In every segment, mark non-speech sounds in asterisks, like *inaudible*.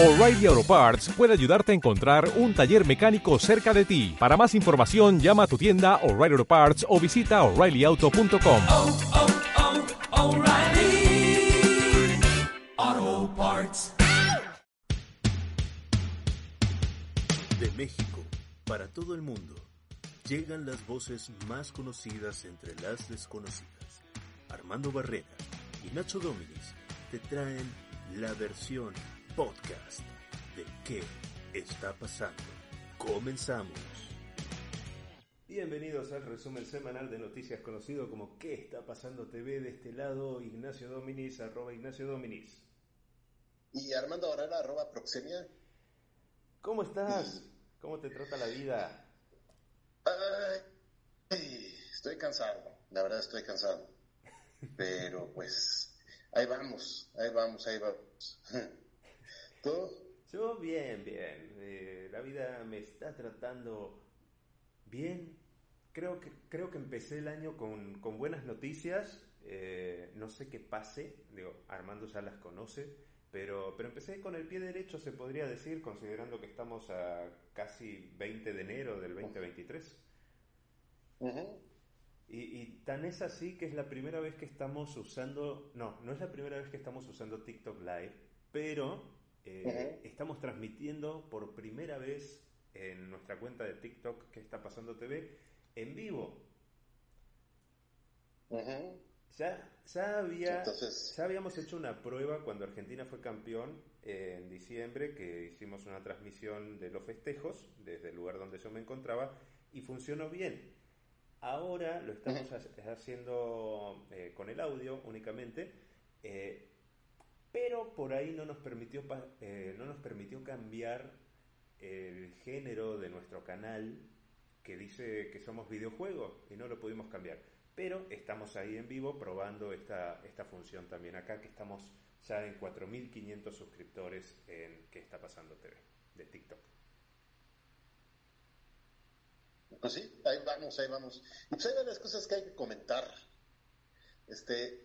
O'Reilly Auto Parts puede ayudarte a encontrar un taller mecánico cerca de ti. Para más información, llama a tu tienda O'Reilly Auto Parts o visita oreillyauto.com. oh, oh, Parts. De México, para todo el mundo, llegan las voces más conocidas entre las desconocidas. Armando Barrera y Nacho Dominis te traen la versión podcast de ¿Qué está pasando? Comenzamos. Bienvenidos al resumen semanal de noticias conocido como ¿Qué está pasando TV? De este lado, Ignacio Dominis, arroba Ignacio Dominis. Y Armando Barrera, arroba Proxemia. ¿Cómo estás? ¿Cómo te trata la vida? Ay, estoy cansado, la verdad estoy cansado. Pero pues, ahí vamos, ahí vamos, ahí vamos. ¿Tú? Yo bien, bien. Eh, la vida me está tratando bien. Creo que, creo que empecé el año con, con buenas noticias. Eh, no sé qué pase. Digo, Armando ya las conoce. Pero, pero empecé con el pie derecho, se podría decir, considerando que estamos a casi 20 de enero del 2023. Ujú. Y, y tan es así que es la primera vez que estamos usando, no, no es la primera vez que estamos usando TikTok Live, pero eh, estamos transmitiendo por primera vez en nuestra cuenta de TikTok que está pasando TV en vivo. Ya, ya, había, Entonces- ya habíamos hecho una prueba cuando Argentina fue campeón eh, en diciembre, que hicimos una transmisión de los festejos desde el lugar donde yo me encontraba y funcionó bien. Ahora lo estamos ha- haciendo eh, con el audio únicamente, eh, pero por ahí no nos permitió eh, no nos permitió cambiar el género de nuestro canal que dice que somos videojuegos y no lo pudimos cambiar. Pero estamos ahí en vivo probando esta, esta función también acá, que estamos ya en 4.500 suscriptores en ¿Qué está pasando TV? de TikTok. Pues sí, ahí vamos, ahí vamos. Y pues hay varias cosas que hay que comentar. Este,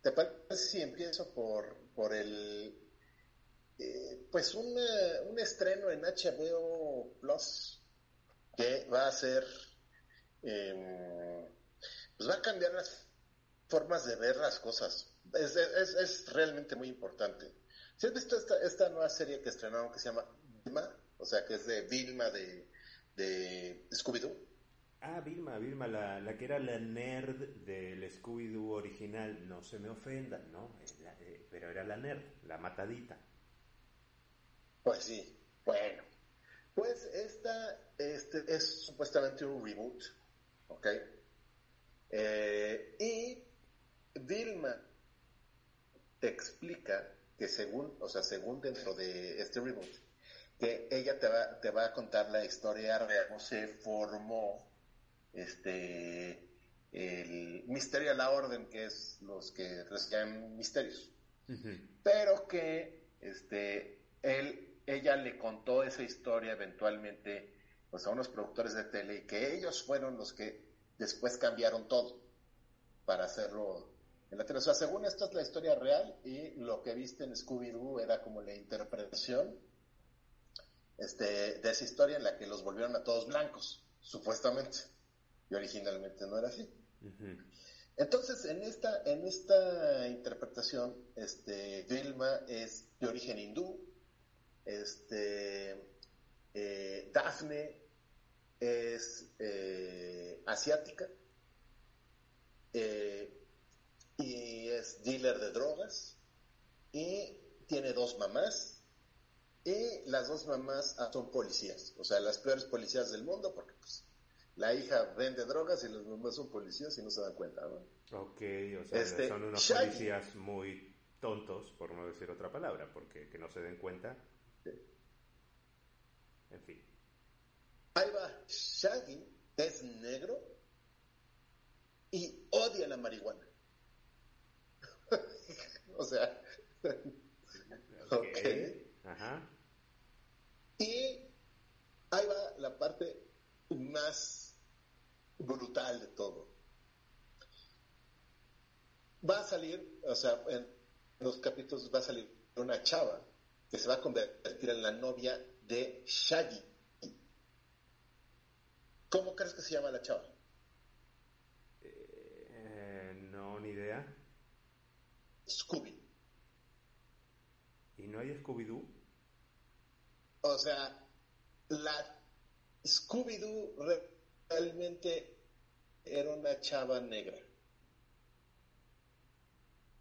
¿te parece si empiezo por, por el, eh, pues un, eh, un estreno en HBO Plus que va a ser, eh, pues va a cambiar las formas de ver las cosas. Es, es, es realmente muy importante. ¿Sí has visto esta, esta nueva serie que estrenaron que se llama Vilma? O sea, que es de Vilma de, de Scooby-Doo. Ah, Vilma, Vilma, la, la que era la nerd del Scooby-Doo original, no se me ofendan, ¿no? Pero era la nerd, la matadita. Pues sí, bueno. Pues esta este, es supuestamente un reboot, ¿ok? Eh, y Vilma te explica que según, o sea, según dentro de este reboot, que ella te va, te va a contar la historia real, cómo se formó este el misterio a la orden, que es los que resuelven misterios pero que este él ella le contó esa historia eventualmente pues a unos productores de tele y que ellos fueron los que después cambiaron todo para hacerlo en la tele. O sea, según esto es la historia real y lo que viste en Scooby-Doo era como la interpretación este, de esa historia en la que los volvieron a todos blancos, supuestamente. Y originalmente no era así. Ujú. Entonces, en esta, en esta interpretación, este, Vilma es de origen hindú, este, eh, Daphne es eh, asiática eh, y es dealer de drogas y tiene dos mamás y las dos mamás son policías, o sea, las peores policías del mundo porque pues, la hija vende drogas y las mamás son policías y no se dan cuenta, ¿no? Ok, o sea, Este, son unos Shaggy. policías muy tontos, por no decir otra palabra, porque que no se den cuenta. En fin. Ahí va, Shaggy es negro y odia la marihuana. *laughs* o sea, ok. Ajá. Y ahí va la parte más brutal de todo. Va a salir, o sea, en los capítulos va a salir una chava que se va a convertir en la novia de Shaggy. ¿Cómo crees que se llama la chava? Eh, no, ni idea. Scooby. ¿Y no hay Scooby-Doo? O sea, la Scooby-Doo realmente era una chava negra.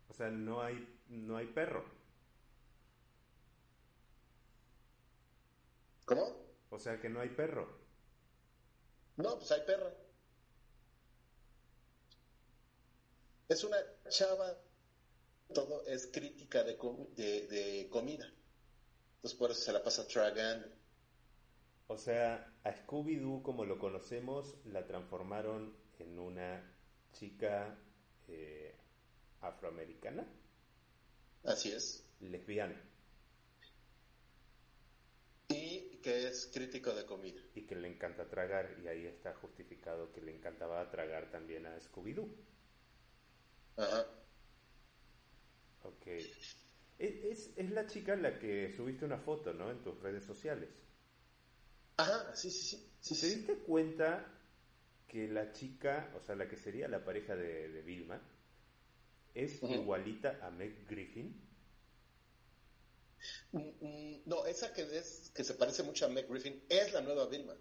O sea, no hay, no hay perro. ¿Cómo? O sea que no hay perro. No, pues hay perra. Es una chava, todo es crítica de, com- de, de comida. Entonces por eso se la pasa tragando. O sea, a Scooby-Doo como lo conocemos la transformaron en una chica eh, afroamericana, Así es. lesbiana, Y que es crítico de comida. y que le encanta tragar, y ahí está justificado que le encantaba tragar también a Scooby-Doo. Ajá. Ok. Es, es, es la chica la que subiste una foto, ¿no? En tus redes sociales. Ajá, sí, sí, sí. sí, ¿Te sí. diste cuenta que la chica, o sea, la que sería la pareja de, de Vilma, es igualita a Meg Griffin? Mm, mm, No, esa que es que se parece mucho a Meg Griffin es la nueva Vilma.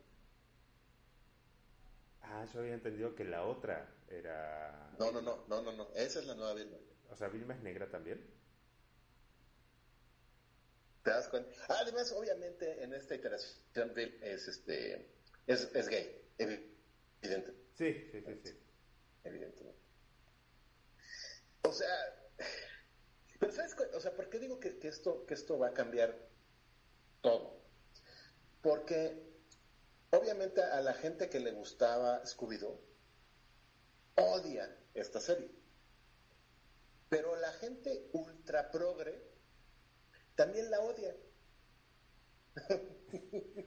Ah, yo había entendido que la otra era... No, no, no, no, no, no. Esa es la nueva Vilma. O sea, Vilma es negra también. ¿Te das cuenta? Además, obviamente, en esta iteración Bill es este es, es gay, evidente, Sí, sí, sí, sí. evidentemente. O sea, pero ¿sabes? O sea, ¿por qué digo que, que esto, que esto va a cambiar todo? Porque obviamente a la gente que le gustaba Scooby-Doo odia esta serie. Pero la gente ultra progre también la odia.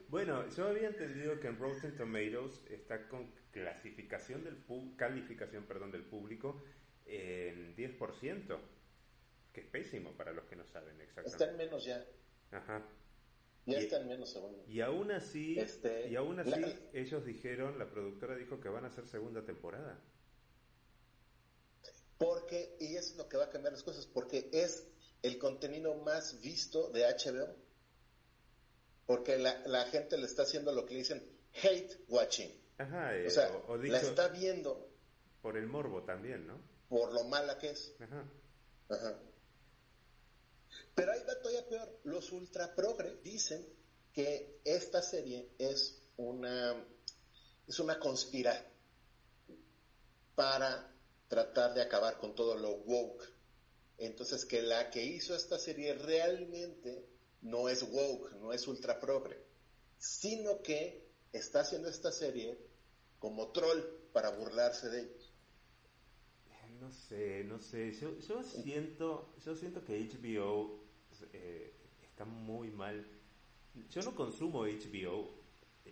Bueno, yo había entendido que en Rotten Tomatoes está con clasificación del calificación, perdón, del público en 10%, que es pésimo para los que no saben Está en exactamente. menos ya. Ajá. Ya Y- está en menos según. Y aún así, Este, y aún así la- ellos dijeron, la productora dijo que van a hacer segunda temporada. Porque, y eso es lo que va a cambiar las cosas, porque es el contenido más visto de HBO. Porque la, la gente le está haciendo lo que le dicen hate watching. Ajá, eh, O sea, o, o la está viendo por el morbo también, ¿no? por lo mala que es. Ajá. Ajá. Pero ahí va todavía peor. Los ultra progre dicen que esta serie es una es una conspiración para tratar de acabar con todo lo woke. Entonces que la que hizo esta serie realmente no es woke, no es ultra progre, sino que está haciendo esta serie como troll para burlarse de ellos. No sé, no sé. Yo, yo siento, yo siento que HBO eh, está muy mal. Yo no consumo HBO,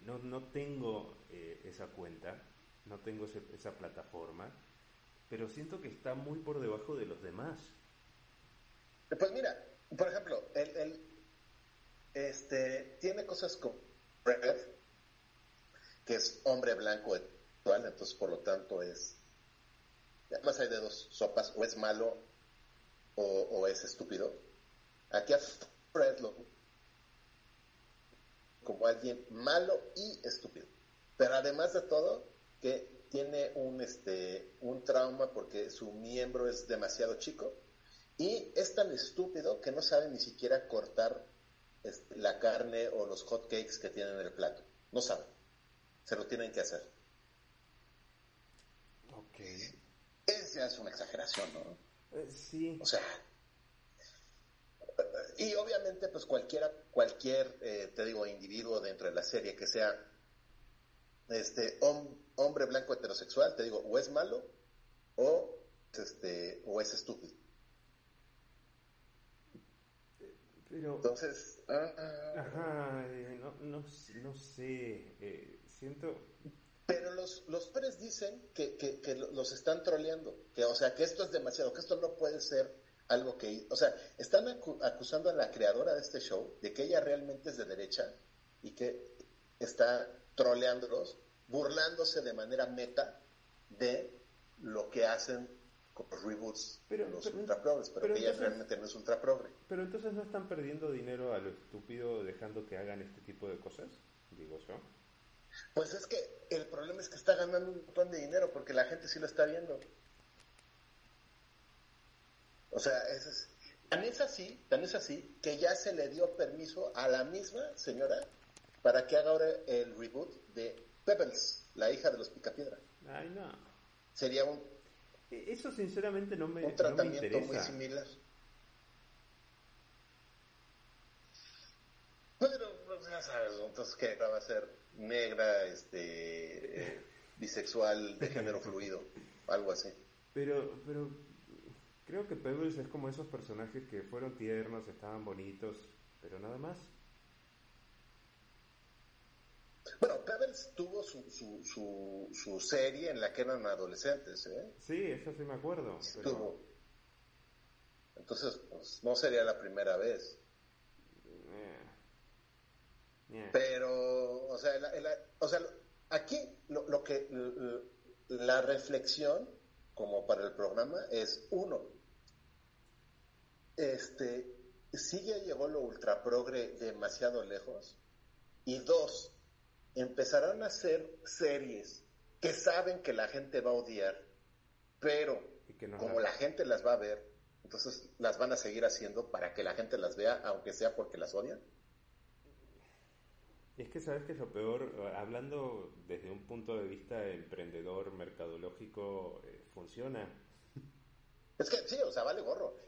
no, no tengo eh, esa cuenta, no tengo esa plataforma, pero siento que está muy por debajo de los demás. Pues mira, por ejemplo, el, este, tiene cosas como Red, que es hombre blanco actual, entonces por lo tanto es, además hay de dos sopas, o es malo o, o es estúpido. Aquí a Fred lo como alguien malo y estúpido. Pero además de todo, que tiene un, este, un trauma porque su miembro es demasiado chico y es tan estúpido que no sabe ni siquiera cortar este, la carne o los hot cakes que tienen en el plato. No sabe. Se lo tienen que hacer. Ok. Es ya es una exageración, ¿no? Eh, sí. O sea, y obviamente, pues cualquiera, cualquier, eh, te digo, individuo dentro de la serie que sea este hom- hombre blanco heterosexual, te digo, o es malo o este o es estúpido. Pero, Entonces, ah, ajá, eh, no, no, no sé, eh, siento... pero los los padres dicen que, que, que lo- los están troleando, que o sea que esto es demasiado, que esto no puede ser algo que, o sea, están acu- acusando a la creadora de este show de que ella realmente es de derecha y que está troleándolos, burlándose de manera meta de lo que hacen con los reboots, Pero- los pero- ultra progres, pero, pero que ella entonces- realmente no es ultra progre. Pero entonces no están perdiendo dinero a lo estúpido dejando que hagan este tipo de cosas, digo yo. Pues es que el problema es que está ganando un montón de dinero porque la gente sí lo está viendo. O sea, es, es- tan es así, tan es así, que ya se le dio permiso a la misma señora para que haga ahora el reboot de Pebbles, la hija de los Picapiedra. Ay, no. Sería un, Eso sinceramente no me, un no me tratamiento muy interesa. similar. Pero, pues, ya sabes, entonces que va a ser negra, este, eh, *laughs* bisexual, de género fluido, algo así. Pero, pero creo que Pebbles es como esos personajes que fueron tiernos, estaban bonitos, pero nada más. Tuvo su, su, su, su serie en la que eran adolescentes, ¿eh? Sí, eso sí me acuerdo. pero- Tuvo. Entonces, pues, no sería la primera vez. Eh. Eh. Pero, o sea, la- la- o sea aquí lo, lo que la reflexión como para el programa es uno, este, sí ya llegó lo ultra progre demasiado lejos y dos, empezarán a hacer series que saben que la gente va a odiar, pero que como la- gente las va a ver, entonces las van a seguir haciendo para que la gente las vea, aunque sea porque las odian. Es que sabes que es lo peor, hablando desde un punto de vista emprendedor, mercadológico, eh, funciona. Es que sí, o sea, vale gorro.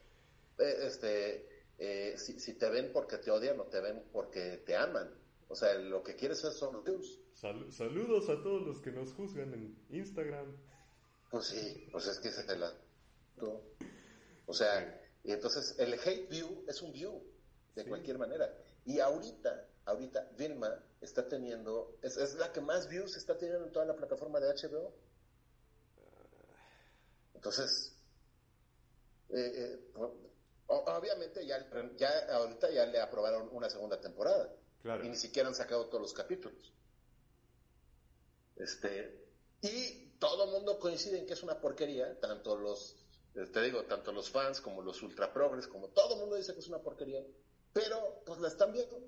Eh, este, eh, si, si te ven porque te odian o te ven porque te aman. O sea, lo que quieres es son views. Sal- saludos a todos los que nos juzgan en Instagram. Pues sí, pues es que esa es la... O sea, y entonces el hate view es un view, de Sí. cualquier manera. Y ahorita, ahorita, Vilma está teniendo, es, es la que más views está teniendo en toda la plataforma de HBO. Entonces, eh, eh, obviamente ya, ya ahorita ya le aprobaron una segunda temporada. Claro. Y ni siquiera han sacado todos los capítulos. Este, y todo el mundo coincide en que es una porquería, tanto los, te digo, tanto los fans como los ultra progres, como todo el mundo dice que es una porquería, pero pues la están viendo.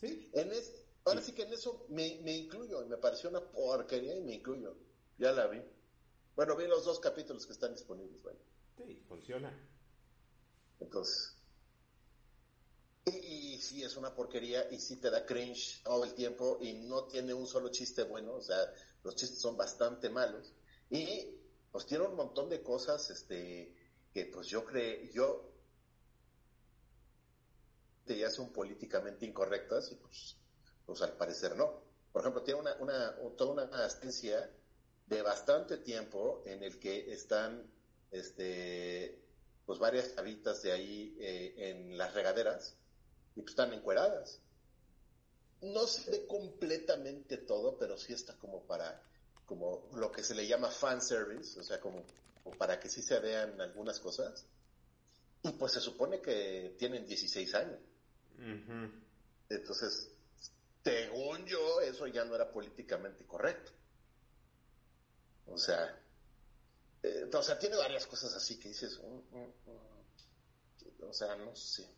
Sí. En es, ahora sí que en eso me, me incluyo, y me pareció una porquería y me incluyo. Ya la vi. Bueno, vi los dos capítulos que están disponibles, bueno. Sí, funciona. Entonces. Y, sí es una porquería y sí te da cringe todo el tiempo y no tiene un solo chiste bueno, o sea, los chistes son bastante malos. Y pues tiene un montón de cosas este que pues yo creo, yo ya son políticamente incorrectas y pues, pues al parecer no. Por ejemplo, tiene una, una, toda una asistencia de bastante tiempo en el que están este pues varias chavitas de ahí eh, en las regaderas y pues están encueradas. No se ve completamente todo, pero sí está como para, como lo que se le llama fan service, o sea, como, como para que sí se vean algunas cosas. Y pues se supone que tienen 16 años. Entonces, según yo, eso ya no era políticamente correcto. O sea, eh, o sea, tiene varias cosas así que dices, mm, mm, mm. o sea, no sé.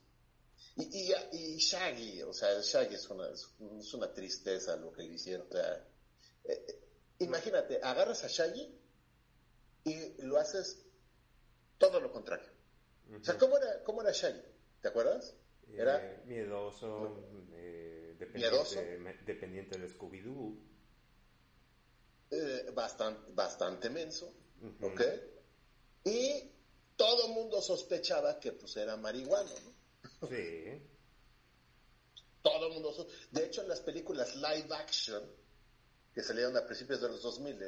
Y, y, y Shaggy, o sea, Shaggy es una, es una tristeza lo que le hicieron. O sea, eh, eh, imagínate, agarras a Shaggy y lo haces todo lo contrario. O sea, ¿cómo era, cómo era Shaggy? ¿Te acuerdas? Era Eh, miedoso, eh, Miedoso. dependiente, me- dependiente de Scooby-Doo. eh, bastante, bastante menso. ¿ok? Y todo el mundo sospechaba que pues era marihuana, ¿no? Sí. Todo el mundo... De hecho, en las películas live action, que salieron a principios de los 2000,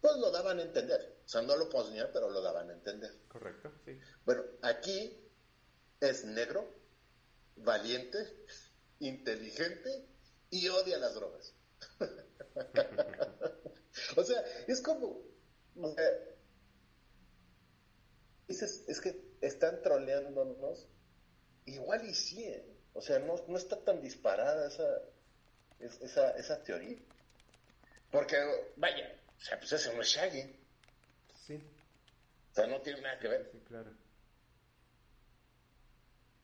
pues lo daban a entender. O sea, no lo ponían, pero lo daban a entender. Correcto, sí. Bueno, aquí es negro, valiente, *laughs* inteligente y odia las drogas. *laughs* o sea, es como... eh, dices, es que están troleándonos, igual y sí, ¿eh? o sea, no, no está tan disparada esa, es- esa, esa teoría. Porque, vaya, o sea, pues eso no es Shaggy, Sí, o sea, no tiene nada que ver. sí, claro.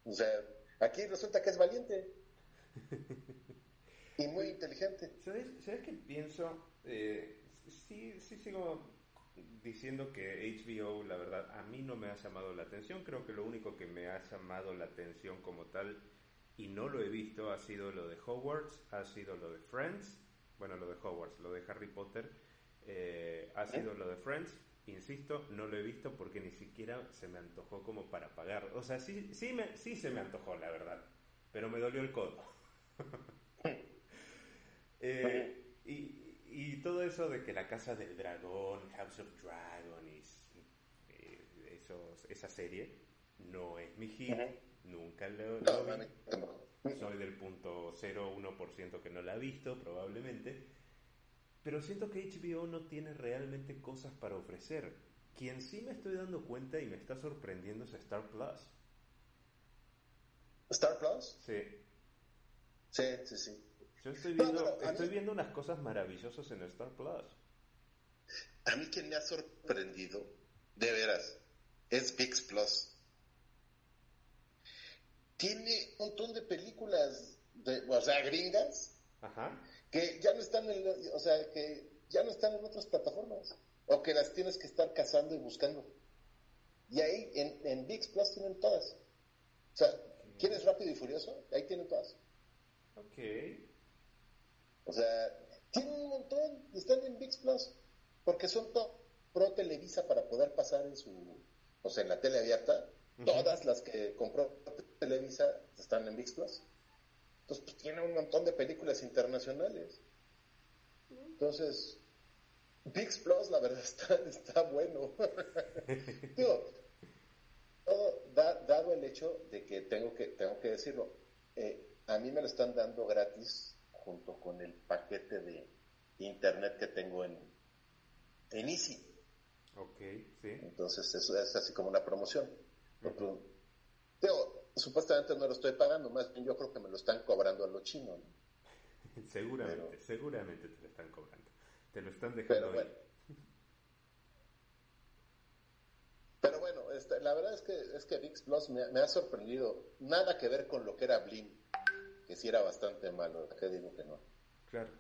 O sea, aquí resulta que es valiente *laughs* y muy inteligente. ¿Sabes, ¿Sabes qué pienso? Eh, sí, sí sigo diciendo que HBO, la verdad, a mí no me ha llamado la atención. Creo que lo único que me ha llamado la atención como tal, y no lo he visto, ha sido lo de Hogwarts, ha sido lo de Friends, bueno, lo de Hogwarts, lo de Harry Potter, eh, ha sido lo de Friends. Insisto, no lo he visto porque ni siquiera se me antojó como para pagar. O sea, sí, sí, me, sí se me antojó, la verdad. Pero me dolió el codo. *laughs* Eh, y, y todo eso de que la casa del dragón, House of Dragon, y, eh, esos- esa serie, no es mi hit, Ujú. nunca lo, No, lo mí vi. Soy del punto 0,1% que no la ha visto, probablemente. Pero siento que HBO no tiene realmente cosas para ofrecer. Quien sí me estoy dando cuenta y me está sorprendiendo es Star Plus. ¿Star Plus? Sí. Sí, sí, sí. Yo estoy viendo, estoy mí- viendo unas cosas maravillosas en Star Plus. A mí quien me ha sorprendido, de veras, es VIX Plus. Tiene un montón de películas, de, o sea, gringas, Ajá. que ya no están en, o sea, que ya no están en otras plataformas, o que las tienes que estar cazando y buscando. Y ahí, en, en VIX Plus tienen todas. O sea, ¿quieres Rápido y Furioso? Ahí tienen todas. Ok. O sea, tienen un montón, están en VIX Plus, porque son to- pro Televisa para poder pasar en su, o sea, en la tele abierta. Todas las que compró Televisa están en VIX Plus. Entonces, pues tiene un montón de películas internacionales. Entonces, VIX Plus, la verdad, *laughs* está, está bueno. *laughs* Digo, todo da- dado el hecho de que tengo que, tengo que decirlo, eh, a mí me lo están dando gratis junto con el paquete de internet que tengo en, en Easy. Ok, sí. Entonces, eso es así como una promoción. Porque, digo, supuestamente no lo estoy pagando, más bien yo creo que me lo están cobrando a lo chino. ¿no? *laughs* Seguramente, Pero- seguramente te lo están cobrando. Te lo están dejando Pero bueno. Pero bueno, este, la verdad es que, es que VIX Plus me, me ha sorprendido. Nada que ver con lo que era Blim, que sí era bastante malo. ¿Qué digo que no? Claro.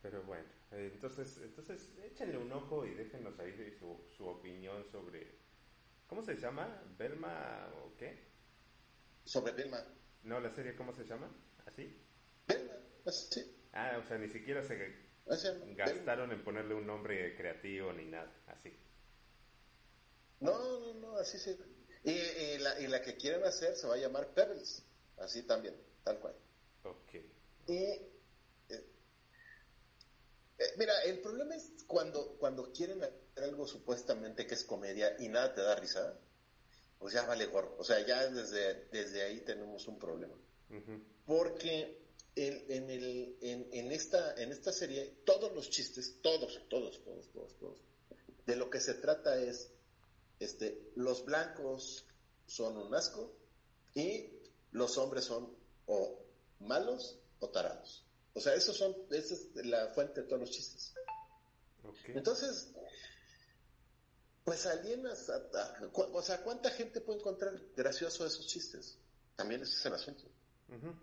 Pero bueno, eh, entonces, entonces échenle un ojo y déjenos ahí de su, su opinión sobre... ¿Cómo se llama? ¿Belma o qué? Sobre Vilma. No, la serie, ¿cómo se llama? ¿Así? Vilma, así. Ah, o sea, ni siquiera se se gastaron en ponerle un nombre creativo ni nada, así. No, no, no, así sí. Y, y la, y la que quieren hacer se va a llamar Pebbles. Así también, tal cual. Ok. Y eh, eh, mira, el problema es cuando, cuando quieren hacer algo supuestamente que es comedia y nada te da risa, pues ya vale gorro. O sea, ya desde, desde ahí tenemos un problema. Porque en, en, el, en, en esta, en esta serie, todos los chistes, todos, todos, todos, todos, todos, de lo que se trata es, este, los blancos son un asco y los hombres son o malos o tarados. O sea, esos son, esa es la fuente de todos los chistes. Entonces, pues alienas, a- o sea, ¿cuánta gente puede encontrar gracioso esos chistes? También ese es el asunto. Ujú.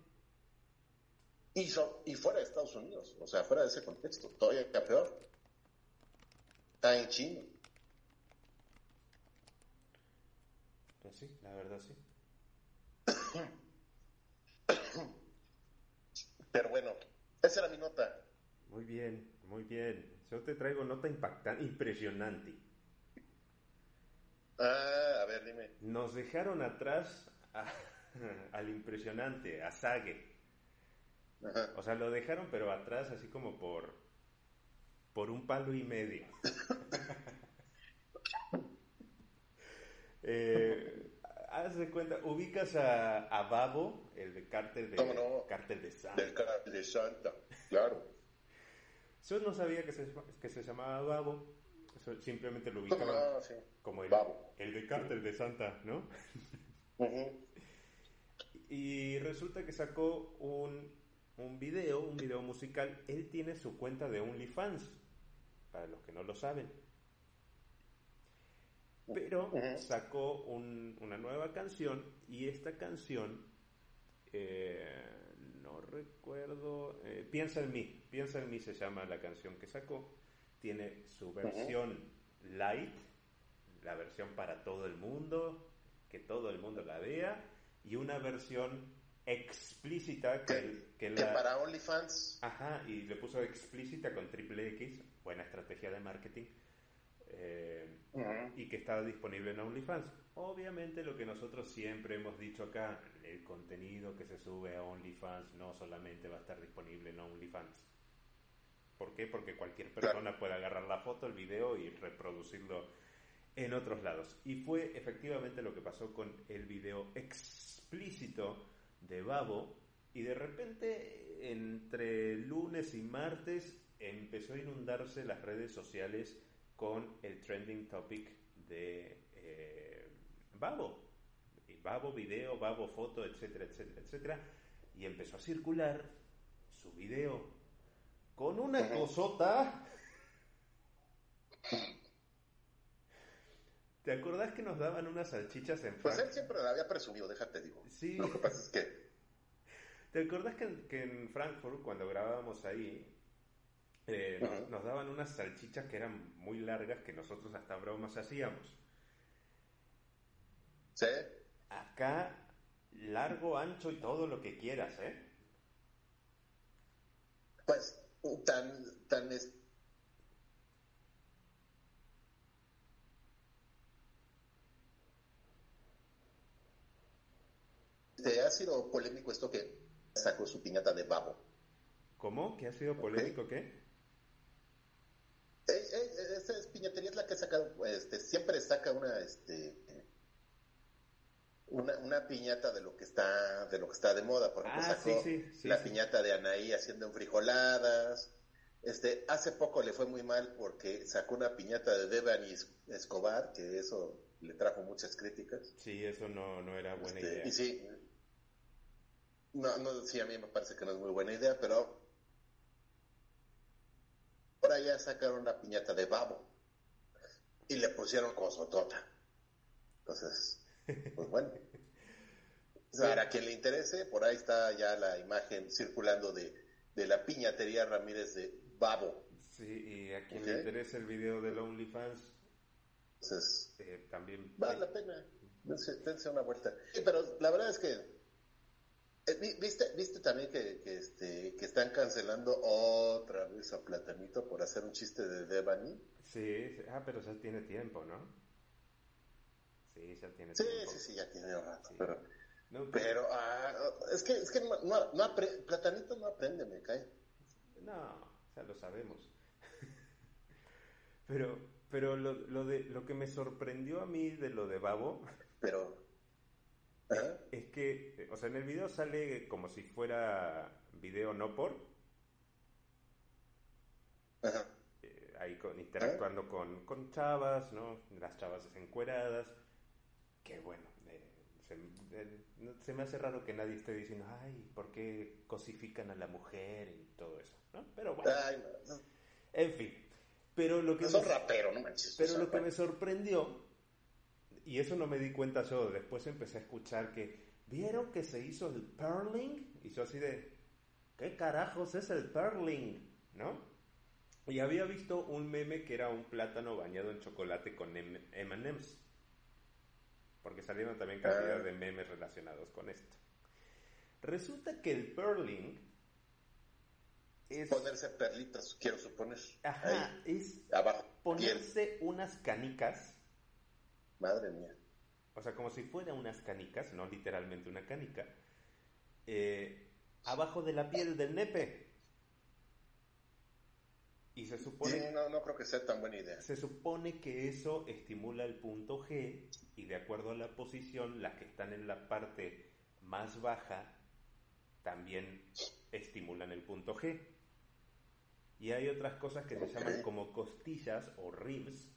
Y, so- y fuera de Estados Unidos, o sea, fuera de ese contexto, todavía peor. Está en chino. Pues sí, la verdad sí. Pero bueno, esa era mi nota. Muy bien, muy bien. Yo te traigo nota impactante, impresionante. Ah, a ver, dime. Nos dejaron atrás a- *laughs* al impresionante, a Sage. Ajá. O sea, lo dejaron pero atrás así como por por un palo y medio. *laughs* eh, haz de cuenta, ubicas a, a Babo, el de cártel de ¿Cómo no? cártel de Santa. Del canal de Santa, claro. Yo no sabía que se, que se llamaba Babo. So- Simplemente lo ubicaba No, sí. como el, Babo. el de cártel de Santa, ¿no? Y resulta que sacó un, un video, un video musical. Él tiene su cuenta de OnlyFans, para los que no lo saben. Pero sacó un- una nueva canción y esta canción, eh, no recuerdo, eh, Piensa en mí, Piensa en mí se llama la canción que sacó. Tiene su versión light, la versión para todo el mundo, que todo el mundo la vea, y una versión explícita que, Que, que que la... para OnlyFans, Ajá, y le puso explícita con triple X, buena estrategia de marketing, eh, Ujú. y que está disponible en OnlyFans. Obviamente lo que nosotros siempre hemos dicho acá, el contenido que se sube a OnlyFans no solamente va a estar disponible en OnlyFans. ¿Por qué? Porque cualquier persona puede agarrar la foto, el video y reproducirlo en otros lados. Y fue efectivamente lo que pasó con el video explícito de Babo. Y de repente, entre lunes y martes, empezó a inundarse las redes sociales con el trending topic de eh, Babo. Y Babo video, Babo foto, etcétera, etcétera, etcétera. Y empezó a circular su video con una cosota. ¿Te acordás que nos daban unas salchichas en pues él siempre la había presumido, déjate digo. Sí. Lo que pasa es que, ¿Te acordás que, en- que en Frankfurt, cuando grabábamos ahí, eh, nos- daban unas salchichas que eran muy largas que nosotros hasta bromas hacíamos? ¿sí? Acá, largo, ancho y todo lo que quieras, ¿eh? Pues tan, tan es- Este, ha sido polémico esto que sacó su piñata de babo. ¿Cómo? ¿Que ha sido polémico qué? Eh, eh, esa es piñatería es la que ha sacado, este, siempre saca una, este, una, una piñata de lo que está, de lo que está de moda. Por ejemplo, Ah, sacó sí, sí, sí, la piñata de Anaí haciendo frijoladas. Este, hace poco le fue muy mal porque sacó una piñata de Devani Escobar, que eso le trajo muchas críticas. Sí, eso no, no era buena Este, idea. Y sí, no, no, sí, a mí me parece que no es muy buena idea, pero ahora ya sacaron la piñata de babo y le pusieron cosotota. Entonces, pues bueno. Para quien le interese, por ahí está ya la imagen circulando de, de la piñatería Ramírez de Babo. Sí, y a quien Ok. le interese el video del OnlyFans, Entonces, eh, también... Vale la pena. Dense, dense una vuelta. Sí, pero la verdad es que. Eh, vi- ¿Viste, viste también que, que, este, que están cancelando otra vez a Platanito por hacer un chiste de Devani? Sí, sí, ah, pero ya tiene tiempo, ¿no? Sí, ya tiene Sí, tiempo. sí, sí, ya tiene rato. Sí. Pero, No, pero ah, es que, es que no, no, Platanito no aprende, me cae. No, ya lo sabemos. *laughs* pero pero lo, lo, de, lo que me sorprendió a mí de lo de Babo Pero. Ajá. es que, eh, o sea, en el video sale como si fuera video no por, Ajá. eh, ahí con, interactuando con, con chavas, ¿no? Las chavas encueradas. Que bueno, eh, se, eh, no- se me hace raro que nadie esté diciendo, ay, ¿por qué cosifican a la mujer y todo eso? ¿no? Pero bueno, Ay, no, no. en fin. Pero lo que Son me- rapero, no manches. Pero lo que me sorprendió, y eso no me di cuenta yo, después empecé a escuchar que, ¿vieron que se hizo el Perling? Y yo así de, ¿qué carajos es el Perling? ¿No? Y había visto un meme que era un plátano bañado en chocolate con M&M's. Porque salieron también cantidad de memes relacionados con esto. Resulta que el Perling es... Ponerse perlitas, quiero suponer. Ajá, Ahí, es abajo. Ponerse unas canicas Madre mía. O sea, como si fuera unas canicas, no literalmente una canica, eh, abajo de la piel del nepe. Y se Sí, supone, no, no creo que sea tan buena idea. se supone que eso estimula el punto G y de acuerdo a la posición, las que están en la parte más baja también estimulan el punto G. Y hay otras cosas que se llaman como costillas o ribs,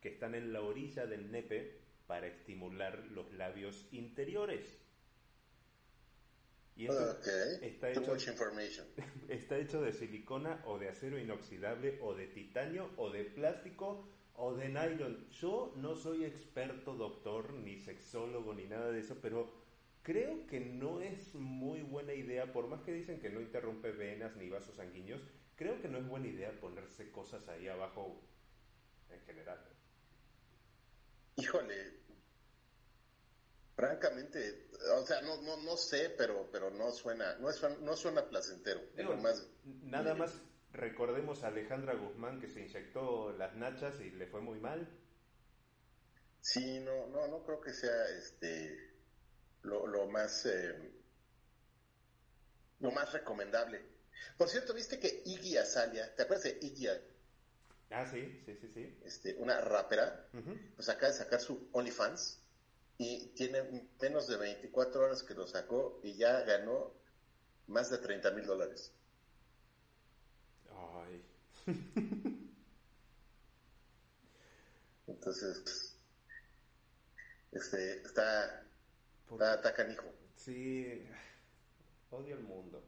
que están en la orilla del nepe para estimular los labios interiores. Y esto Ok. está hecho, *laughs* está hecho de silicona o de acero inoxidable o de titanio o de plástico o de nylon. Yo no soy experto doctor ni sexólogo ni nada de eso, pero creo que no es muy buena idea, por más que dicen que no interrumpe venas ni vasos sanguíneos, creo que no es buena idea ponerse cosas ahí abajo en general. Híjole, francamente, o sea, no, no, no sé, pero, pero no suena, no, es, no suena placentero. en Digo, lo más, Nada más recordemos a Alejandra Guzmán que se inyectó las nachas y le fue muy mal. sí, no, no, no creo que sea este lo, lo más eh, lo más recomendable. Por cierto, viste que Iggy Azalea, ¿te acuerdas de Iggy, Ah, sí, sí, sí, sí. este, una rapera? Pues acaba de sacar su OnlyFans y tiene menos de 24 horas que lo sacó y ya ganó más de 30 mil dólares. Ay. *laughs* Entonces, este, está, Por- está, está canijo. Sí, odio el mundo.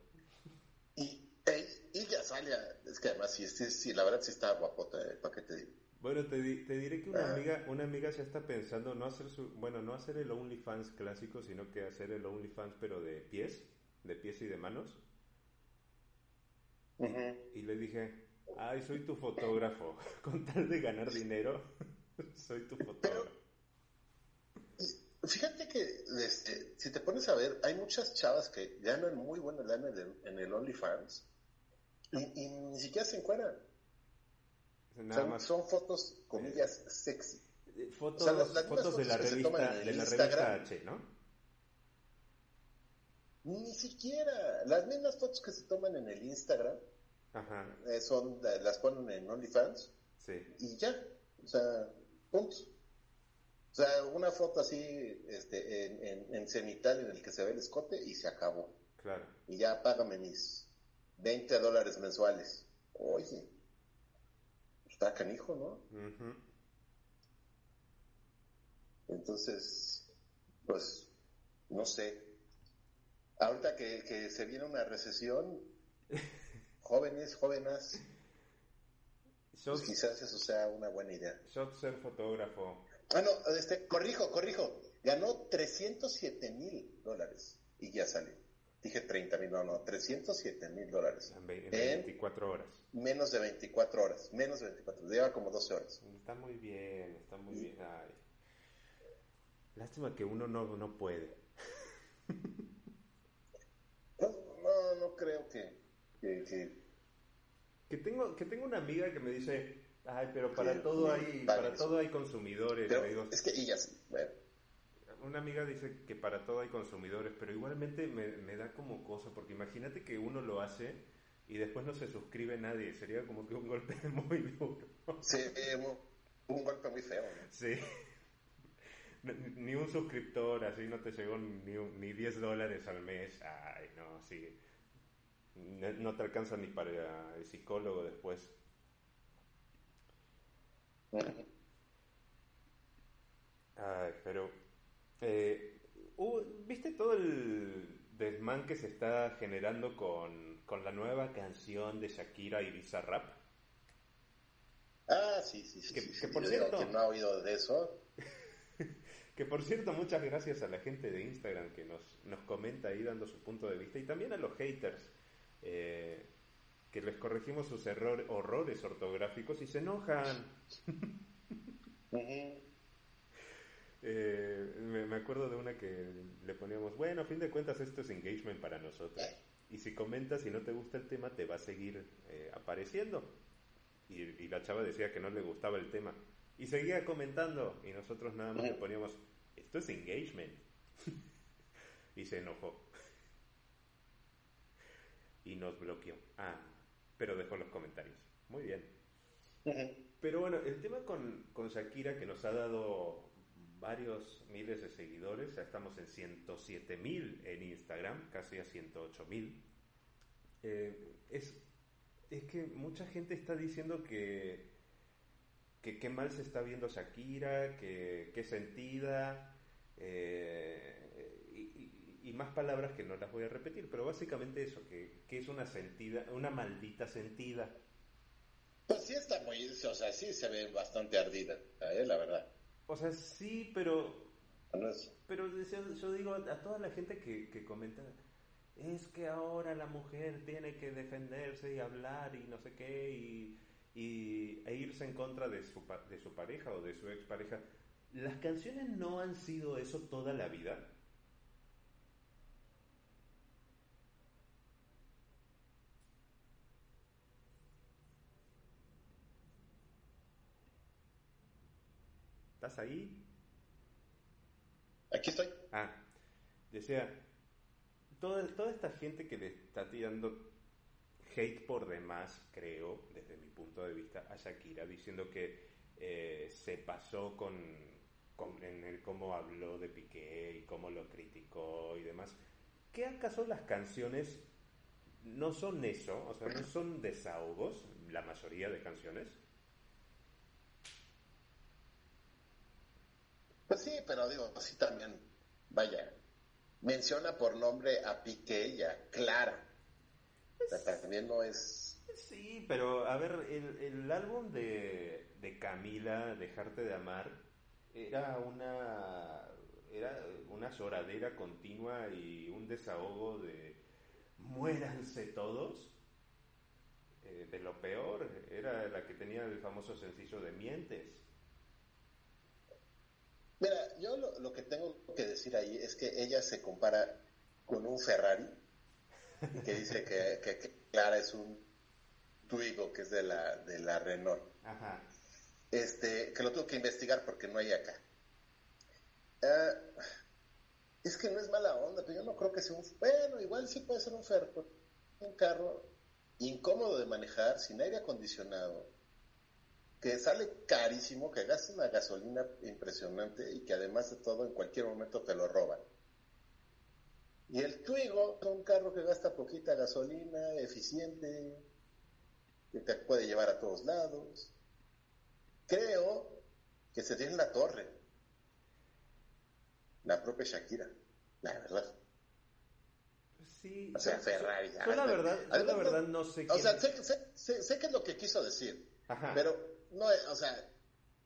Y, ya sale, es que además sí, sí, sí, la verdad sí está guapota, eh, ¿para qué te digo? Bueno, te, di- te diré que una Ah. amiga, una amiga ya está pensando no hacer su, bueno, no hacer el OnlyFans clásico, sino que hacer el OnlyFans pero de pies, de pies y de manos. Y le dije, ay, soy tu fotógrafo, *laughs* con tal de ganar dinero, *laughs* soy tu fotógrafo. Fíjate que este, si te pones a ver, hay muchas chavas que ganan muy buena lana en el, en el OnlyFans y, y ni siquiera se encuentran. Nada Son, más son fotos, comillas, sexy. eh, fotos, o sea, las- las fotos de la revista, de la Instagram. revista H, ¿no? Ni siquiera. Las mismas fotos que se toman en el Instagram Ajá, eh, son eh, las ponen en OnlyFans sí. y ya. O sea, punto. O sea, una foto así este, en, en, en cenital en el que se ve el escote y se acabó. Claro. Y ya págame mis 20 dólares mensuales. Oye, está canijo, ¿no? Entonces, pues, no sé. Ahorita que, que se viene una recesión, *laughs* jóvenes, jóvenes, pues quizás eso sea una buena idea. yo ser fotógrafo. Ah, no, este, corrijo, corrijo. Ganó 307 mil dólares y ya salió. Dije 30 mil, no, no, 307 mil dólares. En ve- en En 24 horas. menos de 24 horas. Menos de 24 Lleva como 12 horas. Está muy bien, está muy bien. Ay. Lástima que uno no, no puede. *laughs* No, no, no creo que, que, que- Que tengo, que tengo una amiga que me dice, ay, pero para Sí, todo hay, para todo hay consumidores. Pero digo, es que ella sí. Bueno, Una amiga dice que para todo hay consumidores, pero igualmente me, me da como cosa, porque imagínate que uno lo hace y después no se suscribe nadie, sería como que un golpe *laughs* muy duro. sí, un, un golpe muy feo. ¿no? Sí. Ni un suscriptor, así no te llegó ni, un- ni 10 dólares al mes. Ay, no, sí. No, no te alcanza ni para el psicólogo después. Ay, pero. Eh, hubo- ¿Viste todo el desmán que se está generando con, con la nueva canción de Shakira y Bizarrap? Ah, sí, sí, sí. Que- sí, que sí. por cierto- no ha oído de eso. *laughs* Que por cierto, muchas gracias a la gente de Instagram que nos, nos comenta ahí dando su punto de vista y también a los haters eh, que les corregimos sus errores, horrores ortográficos y se enojan. *laughs* Ujú. Eh, me, me acuerdo de una que le poníamos, bueno, a fin de cuentas esto es engagement para nosotros. Y si comentas y no te gusta el tema, te va a seguir eh, apareciendo. Y, y la chava decía que no le gustaba el tema. Y seguía comentando. Y nosotros nada más le poníamos, esto es engagement. *laughs* y se enojó. y nos bloqueó. Ah, pero dejó los comentarios. Muy bien. Pero bueno, el tema con, con Shakira, que nos ha dado varios miles de seguidores, ya estamos en 107 mil en Instagram, casi a 108 mil, eh, es, es que mucha gente está diciendo que, que qué mal se está viendo Shakira, que qué sentida, eh, y más palabras que no las voy a repetir, pero básicamente eso, que, que es una sentida, una maldita sentida. Pues sí está muy, o sea, sí se ve bastante ardida, ¿eh? la verdad. O sea, sí, pero Pero yo, digo a toda la gente que, que comenta, es que ahora la mujer tiene que defenderse y hablar y no sé qué, y, y- e irse en contra de su, de su pareja o de su expareja. ¿Las canciones no han sido eso toda la vida? ¿Estás ahí? Aquí estoy. Ah, decía, toda, toda esta gente que le está tirando hate por demás, creo, desde mi punto de vista, a Shakira, diciendo que eh, se pasó con, con- en el cómo habló de Piqué y cómo lo criticó y demás. ¿Qué acaso las canciones no son eso? O sea, no son desahogos, la mayoría de canciones. Pues sí, pero digo, sí también, vaya, menciona por nombre a Piqué ya, Clara. O sea, también no es... Sí, pero a ver, el, el álbum de, de Camila, Dejarte de Amar, era una, era una lloradera continua y un desahogo de muéranse todos. Eh, de lo peor, era la que tenía el famoso sencillo de Mientes. Mira, yo lo, lo que tengo que decir ahí es que ella se compara con un Ferrari que dice que, que- que Clara es un Twigo que es de la, de la Renault. Ajá. este, que lo tengo que investigar porque no hay acá. Ah, es que no es mala onda, pero yo no creo que sea un... Bueno, igual sí puede ser un ferro, un carro incómodo de manejar, sin aire acondicionado, que sale carísimo, que gasta una gasolina impresionante y que además de todo en cualquier momento te lo roban. Y el Twigo es un carro que gasta poquita gasolina, eficiente, que te puede llevar a todos lados creo que se tiene en la torre. La propia Shakira, la verdad. Sí. O sea, Ferrari. Yo la verdad, yo la verdad no- sé O quién sea, sé, sé, sé- sé qué es lo que quiso decir, Ajá. pero no, es- o sea,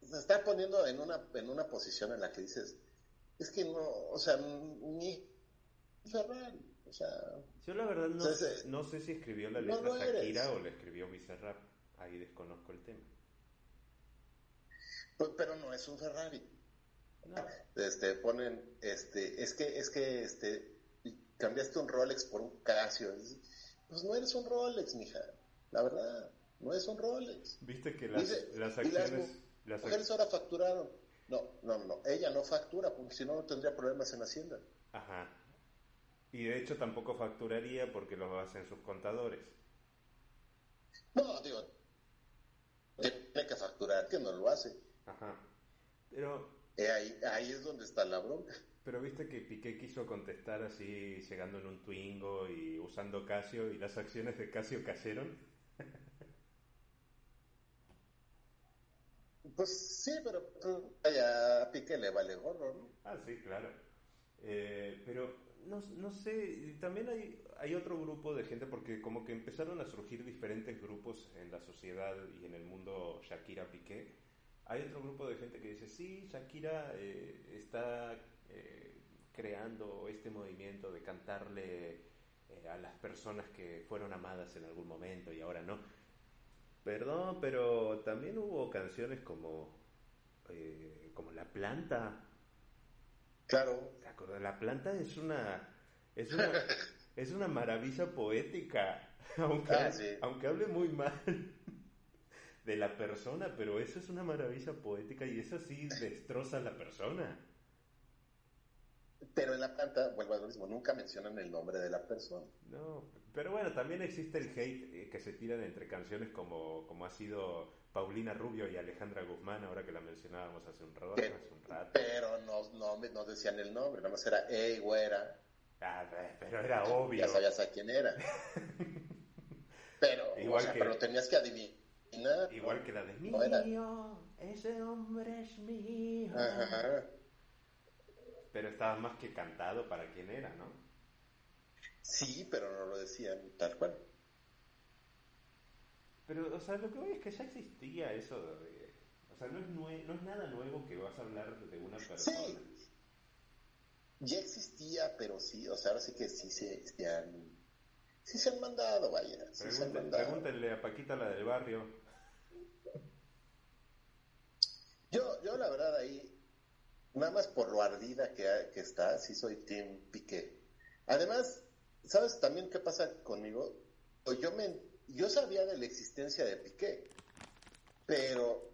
se está poniendo en una, en una posición en la que dices, es que no, o sea, ni Ferrari, o sea, Yo la verdad no, no sé si escribió la No letra eres. Shakira o la escribió Bizarrap. Ahí desconozco el tema. pues, pero no es un Ferrari. No. este ponen este es que es que este cambiaste un Rolex por un Casio Es- pues no eres un Rolex mija la verdad no es un Rolex Viste que las, Dice, las las acciones... las ac- mujeres ahora facturaron no no no ella no factura porque si no no tendría problemas en Hacienda Ajá. Y de hecho tampoco facturaría porque lo hacen sus contadores. no digo tiene que facturar que no lo hace Ajá. Pero, Eh, ahí ahí es donde está la bronca pero viste que Piqué quiso contestar así, llegando en un Twingo y usando Casio y las acciones de Casio cayeron. Pues sí pero pues, vaya a Piqué le vale gorro no Ah, sí, claro. Eh, pero no, no sé, también hay, hay otro grupo de gente porque como que empezaron a surgir diferentes grupos en la sociedad y en el mundo Shakira Piqué. Hay otro grupo de gente que dice, sí, Shakira eh, está eh, creando este movimiento de cantarle eh, a las personas que fueron amadas en algún momento y ahora no. Perdón, pero también hubo canciones como, eh, como La Planta, claro ¿Te acuerdas? La planta es una es una *laughs* es una maravilla poética, *laughs* aunque, Ah, sí. aunque hable muy mal *laughs* de la persona, pero eso es una maravilla poética y eso sí destroza a la persona. Pero en la planta, vuelvo a lo mismo, nunca mencionan el nombre de la persona. No, pero bueno, también existe el hate eh, que se tiran entre canciones como, como ha sido Paulina Rubio y Alejandra Guzmán, ahora que la mencionábamos hace un rato. Pero- Hace un rato. Pero no, no, no decían el nombre, nada más era, hey, güera, Ah, pero era obvio. ya sabías a quién era. *laughs* Pero, Igual o sea, que- pero tenías que adivinar. Igual que la de era- mío, ese hombre es mío. Ajá. Pero estaba más que cantado para quién era, ¿no? Sí, pero no lo decían tal cual. Pero, o sea, lo que voy es que ya existía eso de... O sea, no es, nue- no es nada nuevo que vas a hablar de una persona. Sí. Ya existía, pero sí, o sea, ahora sí que sí se, se han, sí se han mandado, vaya, sí se han mandado. pregúntenle a Paquita, la del barrio. Yo, yo la verdad ahí, nada más por lo ardida que, que está, sí soy Team Piqué. Además, ¿sabes también qué pasa conmigo? Pues Yo, me, yo sabía de la existencia de Piqué, pero,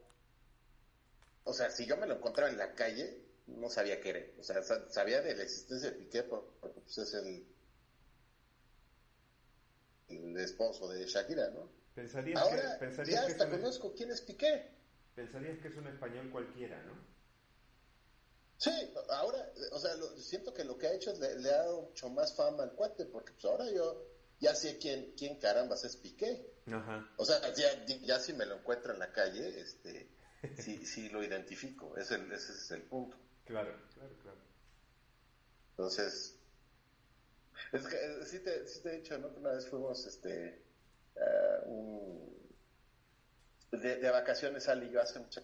o sea, si yo me lo encontraba en la calle, no sabía qué era. O sea, sa- sabía de la existencia de Piqué por- porque pues, es el, el esposo de Shakira, ¿no? Pensarías Ahora que, pensarías ya que hasta un, conozco quién es Piqué. pensarías que es un español cualquiera, ¿no? Sí, ahora, o sea, lo- siento que lo que ha hecho es le, le ha dado mucho más fama al cuate, porque pues ahora yo ya sé quién, quién carambas es Piqué. Ajá. O sea, ya, ya si me lo encuentro en la calle, este, *laughs* sí, sí lo identifico, es el, ese es el punto. Claro, claro, claro. Entonces, es que eh, sí te, sí te he dicho, ¿no? Que una vez fuimos, este, a un- de, de vacaciones Ali y yo hace mucho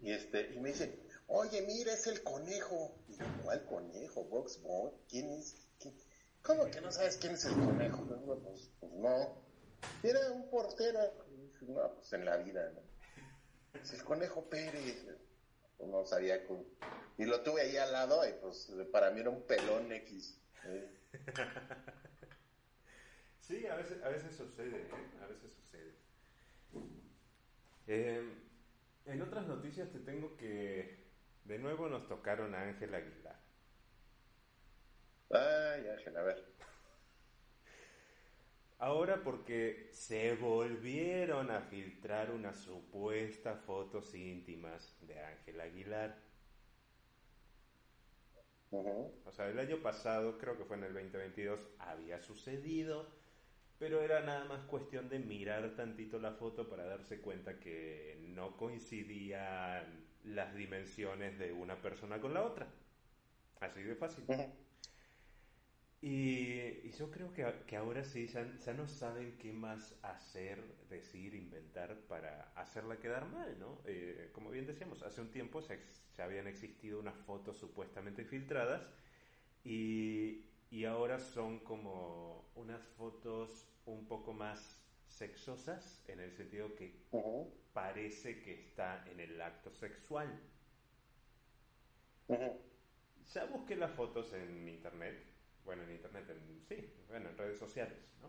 y este, y me dicen, oye, mira, es el conejo. Y yo, ¿cuál conejo? Box? ¿Quién es? ¿Cómo que no sabes quién es el conejo? Yo, Pues, pues no. Era un portero. No, pues en la vida, ¿no? Es el conejo Pérez. Pues no sabía con... Y lo tuve ahí al lado y pues para mí era un pelón X. ¿eh? *laughs* Sí, a veces, a veces sucede, ¿eh? A veces sucede. Eh, en otras noticias te tengo que... De nuevo nos tocaron a Ángel Aguilar. Ay, Ángel, a ver. Ahora porque se volvieron a filtrar unas supuestas fotos íntimas de Ángel Aguilar. O sea, el año pasado, creo que fue en el 2022, había sucedido, pero era nada más cuestión de mirar tantito la foto para darse cuenta que no coincidían las dimensiones de una persona con la otra. Así de fácil. Y, y yo creo que, que ahora sí, ya, ya no saben qué más hacer, decir, inventar para hacerla quedar mal, ¿no? Eh, como bien decíamos, hace un tiempo se, ya habían existido unas fotos supuestamente filtradas y, y ahora son como unas fotos un poco más sexosas en el sentido que parece que está en el acto sexual. Ya busqué las fotos en internet. Bueno, en internet, en, sí, bueno, en redes sociales, ¿no?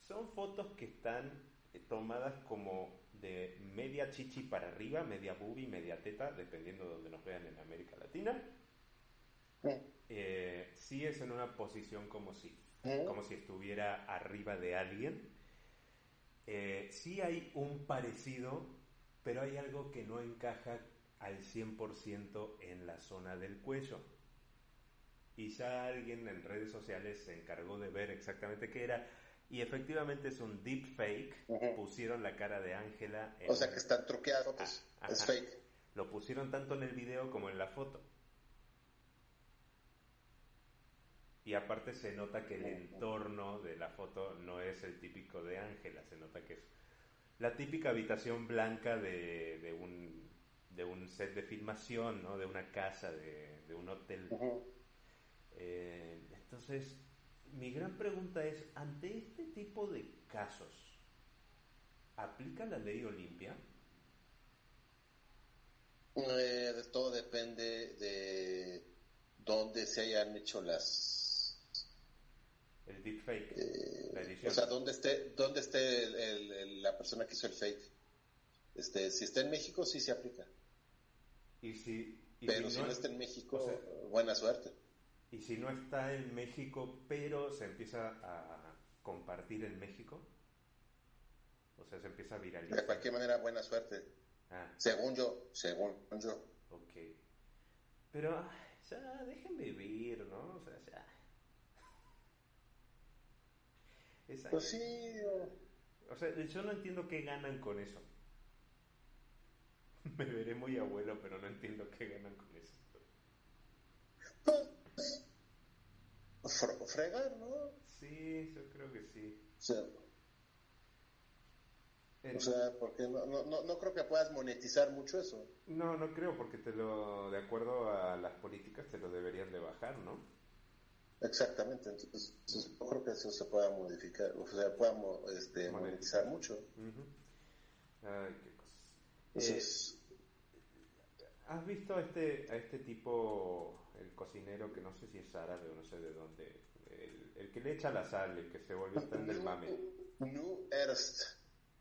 Son fotos que están eh, tomadas como de media chichi para arriba, media boobie, media teta, dependiendo de donde nos vean en América Latina. Eh, sí es en una posición como si, como si estuviera arriba de alguien. Eh, sí hay un parecido, pero hay algo que no encaja al 100% en la zona del cuello. Y ya alguien en redes sociales se encargó de ver exactamente qué era. Y efectivamente es un deepfake. Ujú. Pusieron la cara de Ángela. en- O sea que están truqueadas fotos. Ah, es fake. Lo pusieron tanto en el video como en la foto. Y aparte se nota que el entorno de la foto no es el típico de Ángela, se nota que es la típica habitación blanca de, de un, de un set de filmación, ¿no? de una casa, de, de un hotel. Eh, entonces, mi gran pregunta es, ante este tipo de casos, ¿aplica la ley Olimpia? Eh, de todo depende de dónde se hayan hecho las El deepfake, eh, la edición. o sea dónde esté dónde esté el- el- el- la persona que hizo el fake este si está en México sí se aplica Y si, y pero si no está en México o sea- buena suerte y si no está en México, pero se empieza a compartir en México, o sea, se empieza a de viralizar. cualquier manera buena suerte Ah, según yo según yo ok. Pero ay, ya dejen vivir, ¿no? O sea, ya. Es, pues sí o- O sea, yo no entiendo qué ganan con eso. *laughs* Me veré muy abuelo, pero no entiendo qué ganan con eso. Fre- fregar, ¿no? Sí, yo creo que sí. El- o sea, porque no, no, no, no creo que puedas monetizar mucho eso. No, no creo, porque te lo, de acuerdo a las políticas, te lo deberían de bajar, ¿no? Exactamente, entonces yo creo que eso se pueda modificar, o sea, pueda mo- este, monetizar mucho. Ay, qué cosas. Entonces, Eh, ¿Has visto a este, a este tipo, el cocinero, que no sé si es árabe o no sé de dónde, el, el que le echa la sal, el que se volvió tan del mame? New Erst,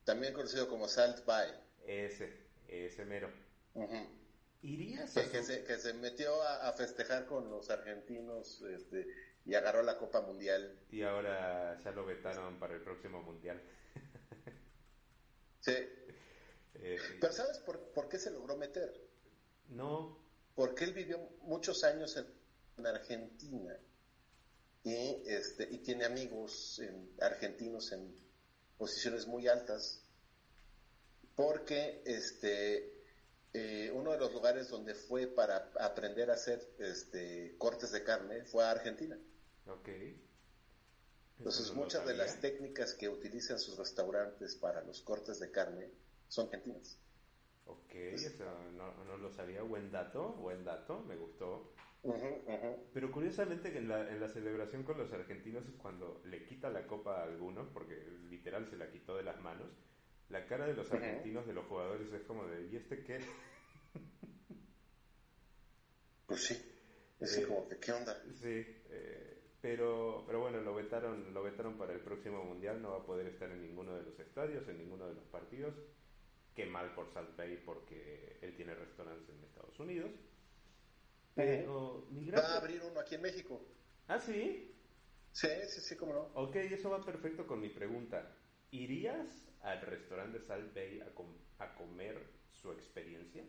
también conocido como Salt Bay, Ese, ese mero. Ujú. ¿Irías a que, se, que se metió a, a festejar con los argentinos este, y agarró la Copa Mundial. Y ahora ya lo vetaron para el próximo mundial. Sí. Eh, Pero ¿sabes por, por qué se logró meter? no, Porque él vivió muchos años en, en Argentina y, este, y tiene amigos en- argentinos en posiciones muy altas. Porque este, eh, uno de los lugares donde fue para aprender a hacer este, cortes de carne fue a Argentina. ok. Entonces Eso no lo muchas de las técnicas que utilizan sus restaurantes para los cortes de carne son argentinas. Ok, eso no, no lo sabía. Buen dato, buen dato, me gustó. Ujú, ujú. Pero curiosamente en la, en la celebración con los argentinos es cuando le quita la copa a alguno, porque literal se la quitó de las manos, la cara de los argentinos, de los jugadores, es como de, ¿y este qué? *laughs* Pues sí. Es Eh, como que, ¿qué onda? Sí, eh, pero, pero bueno, lo vetaron, lo vetaron para el próximo mundial, no va a poder estar en ninguno de los estadios, en ninguno de los partidos. Qué mal por Salt Bay porque él tiene restaurantes en Estados Unidos. Pero mi gran- Va a abrir uno aquí en México. Ah, sí. Sí, sí, sí, cómo no. Ok, eso va perfecto con mi pregunta. ¿Irías al restaurante Salt Bay a, com- a comer su experiencia?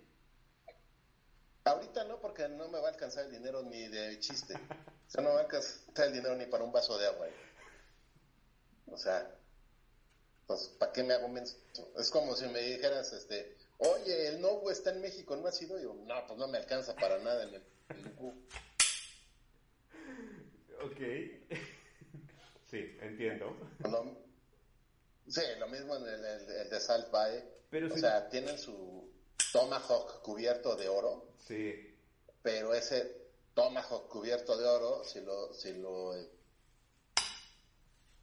Ahorita no, porque no me va a alcanzar el dinero ni de chiste. O sea, no me va a alcanzar el dinero ni para un vaso de agua. O sea, pues, ¿para qué me hago menso? Es como si me dijeras, este, oye, el Nobu está en México, ¿no ha sido? Yo, no, pues no me alcanza para nada en el, el Q". Ok. *laughs* sí, entiendo. Lo- sí, lo mismo en el, el- el de Salt Bay. Pero o sea, tienen su tomahawk cubierto de oro, Sí, pero ese tomahawk cubierto de oro, si lo, si lo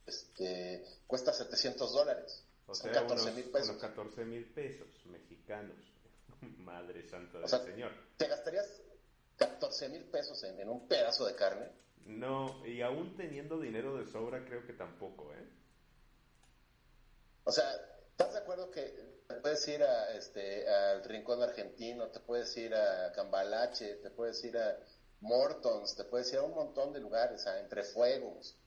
este, cuesta 700 dólares. o sea, 14 unos, mil pesos. unos 14 mil pesos mexicanos. *laughs* Madre santa del O sea, Señor. ¿Te gastarías 14 mil pesos en, en un pedazo de carne? No, y aún teniendo dinero de sobra, creo que tampoco, ¿eh? O sea, ¿estás de acuerdo que te puedes ir a, este, al Rincón Argentino, te puedes ir a Cambalache, te puedes ir a Mortons, te puedes ir a un montón de lugares, a Entre Fuegos?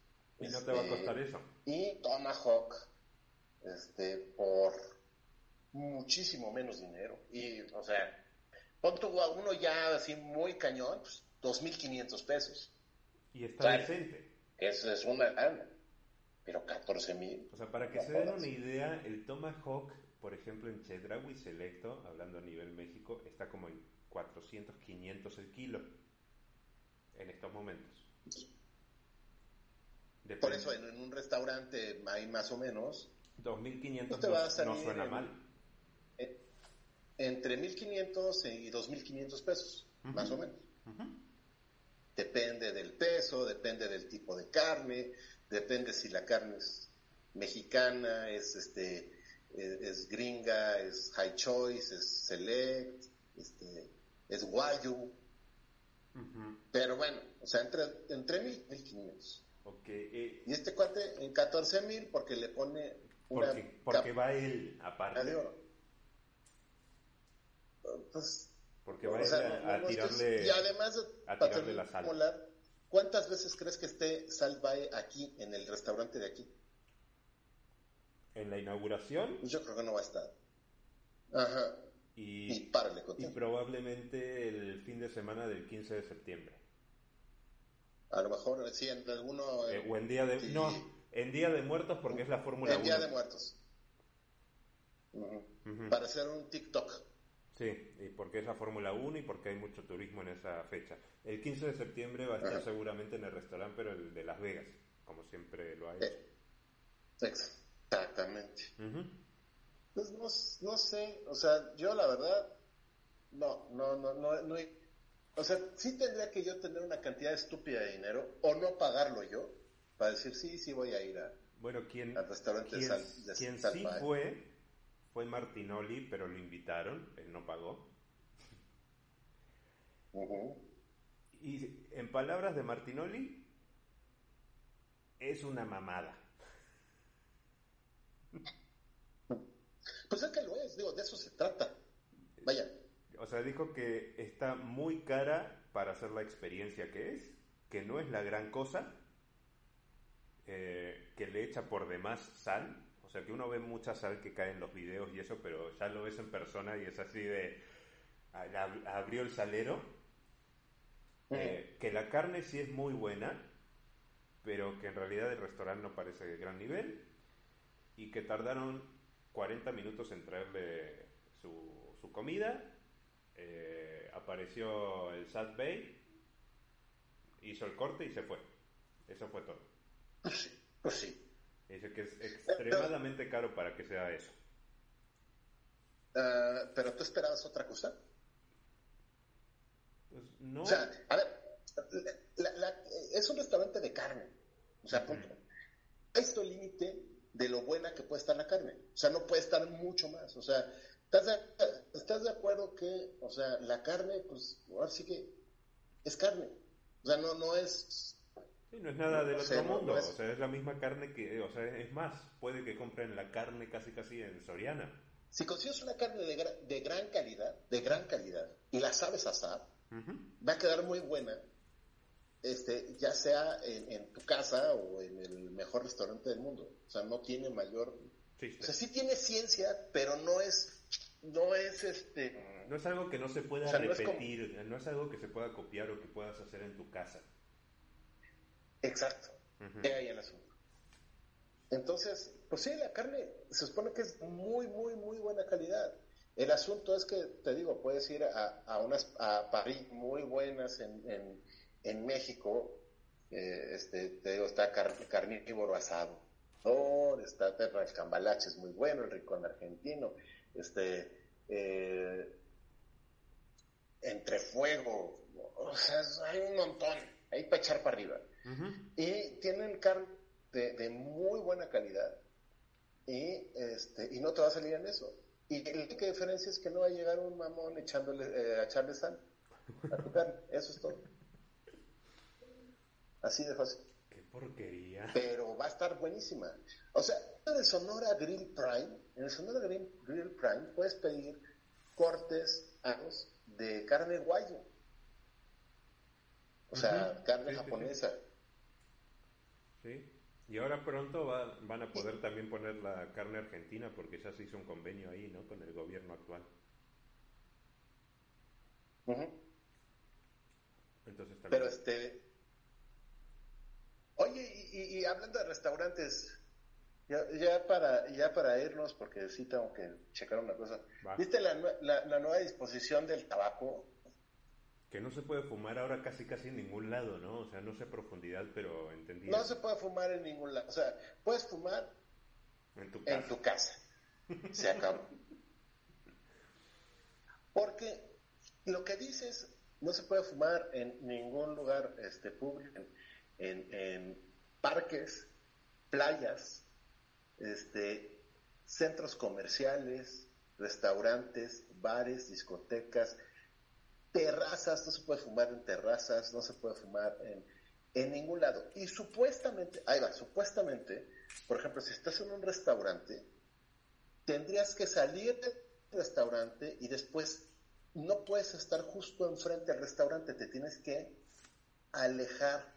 Y no te va a este, costar eso. Y Tomahawk, este, por muchísimo menos dinero. Y, o sea, pon a uno ya así muy cañón, pues, 2.500 pesos. Y está Claro. decente. Eso es una lana. Pero 14 mil. O sea, para que No se den una idea, el Tomahawk, por ejemplo, en Chedraui Selecto, hablando a nivel México, está como en 400, 500 el kilo en estos momentos. Depende. Por eso en, en un restaurante hay más o menos 2.500 No te va a no, salir no suena en- mal. eh, entre 1.500 y 2.500 pesos, más o menos. Depende del peso, depende del tipo de carne, depende si la carne es mexicana, es este es, es gringa, es high choice, es select, este, es guayu. Ujú. Pero bueno, o sea, entre, entre 1.000 y 1.500. Ok, eh, Y este cuate en 14.000 porque le pone una porque, porque va él de aparte. oro. Pues, Porque va O él sea, a, a tirarle... y además, a tirarle la sal. terminar, ¿cuántas veces crees que esté Salvae aquí, en el restaurante de aquí? En la inauguración yo creo que no va a estar. Ajá. Y y, párale y probablemente el fin de semana del 15 de septiembre. A lo mejor, sí, en alguno... Eh, o en día de... sí. No, en Día de Muertos porque es la Fórmula en 1. Día de Muertos. Ujú. Para hacer un TikTok. Sí, y porque es la Fórmula 1 y porque hay mucho turismo en esa fecha. El 15 de septiembre va a estar Ajá. seguramente en el restaurante, pero el de Las Vegas, como siempre lo ha hecho. Eh, Exactamente. Pues no, no sé, o sea, yo la verdad, no, no, no, no, no, o sea, sí tendría que yo tener una cantidad estúpida de dinero o no pagarlo yo para decir, sí, sí voy a ir a, Bueno, quien, al restaurante de quien Salpa, sí ¿eh? fue, fue Martinoli, pero lo invitaron, él no pagó. Y en palabras de Martinoli, es una mamada. Pues es que lo es, digo, de eso se trata. Vaya, O sea, dijo que está muy cara para hacer la experiencia que es, que no es la gran cosa, eh, que le echa por demás sal. O sea, que uno ve mucha sal que cae en los videos y eso, pero ya lo ves en persona y es así de... Abrió el salero. Eh, que la carne sí es muy buena, pero que en realidad el restaurante no parece de gran nivel. Y que tardaron 40 minutos en traerle su, su comida. Eh, apareció el Sat Bay, hizo el corte y se fue. Eso fue todo. pues sí, pues sí. Dice que es extremadamente caro para que sea eso. Ah, pero tú esperabas otra cosa. Pues no. O sea, a ver, la- la- es un restaurante de carne. O sea, punto. Esto el límite de lo buena que puede estar la carne. O sea, no puede estar mucho más. O sea, ¿estás de, estás de acuerdo que, o sea, la carne, pues, ahora sí que es carne? O sea, no, no es... Sí, no es nada del otro mundo, no es- o sea, es la misma carne que, o sea, es más, puede que compren la carne casi casi en Soriana. Si consigues una carne de, gra- de gran calidad, de gran calidad, y la sabes asar, Ujú. va a quedar muy buena, este, ya sea en, en tu casa o en el mejor restaurante del mundo. O sea, no tiene mayor... Chiste. O sea, sí tiene ciencia, pero no es, no es este... No es algo que no se pueda O sea, no es como- repetir, no es algo que se pueda copiar o que puedas hacer en tu casa. Exacto. Ujú. He ahí el asunto. Entonces, pues sí, la carne se supone que es muy, muy, muy buena calidad. El asunto es que, te digo, puedes ir a, a unas a París muy buenas en, en, en México. eh, este, te digo, está car- carnívoro asado. Oh, está el cambalache, es muy bueno, el ricón argentino. Este, eh, entre fuego. O sea, hay un montón. Hay para echar para arriba. Y tienen carne de, de muy buena calidad. Y, este, y no te va a salir en eso. Y la única diferencia es que no va a llegar un mamón echándole, eh, a echarle sal a tu carne. Eso es todo. Así de fácil. Qué porquería. Pero va a estar buenísima. O sea, en el Sonora Grill Prime, en el Sonora Grill, Grill Prime puedes pedir cortes aros de carne guayo. O sea, carne japonesa. Sí. Y ahora pronto va- van a poder también poner la carne argentina porque ya se hizo un convenio ahí, ¿no? Con el gobierno actual. Entonces también. Pero este. Oye, y, y- y hablando de restaurantes, ya, ya para ya para irnos, porque sí tengo que checar una cosa. Va. ¿Viste la, la, la nueva disposición del tabaco? Que no se puede fumar ahora casi casi en ningún lado, ¿no? O sea, no sé profundidad, pero entendido. No se puede fumar en ningún lado. O sea, puedes fumar En tu casa. en tu casa. Se acabó. Porque lo que dices, no se puede fumar en ningún lugar este, público, en, en- en parques, playas, este, centros comerciales, restaurantes, bares, discotecas, terrazas, no se puede fumar en terrazas, no se puede fumar en, en ningún lado. Y supuestamente, ahí va, supuestamente, por ejemplo, si estás en un restaurante, tendrías que salir del restaurante y después no puedes estar justo enfrente del restaurante, te tienes que alejar.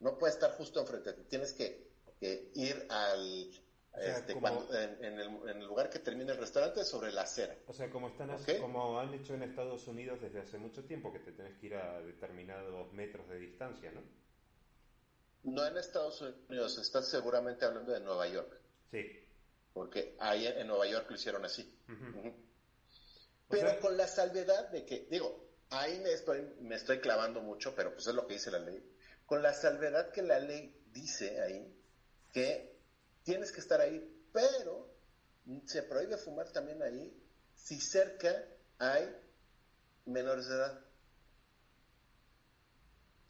No puedes estar justo enfrente, te tienes que, que ir al sea, este, como- cuando- en, en el, en el lugar que termine el restaurante sobre la acera. O sea, como están Ok. como han hecho en Estados Unidos desde hace mucho tiempo, que te tenés que ir a determinados metros de distancia, ¿no? No en Estados Unidos, estás seguramente hablando de Nueva York. Sí. porque ahí en Nueva York lo hicieron así. Pero sea- con la salvedad de que, digo, ahí me estoy, me estoy clavando mucho, pero pues es lo que dice la ley. Con la salvedad que la ley dice ahí que tienes que estar ahí, pero se prohíbe fumar también ahí si cerca hay menores de edad.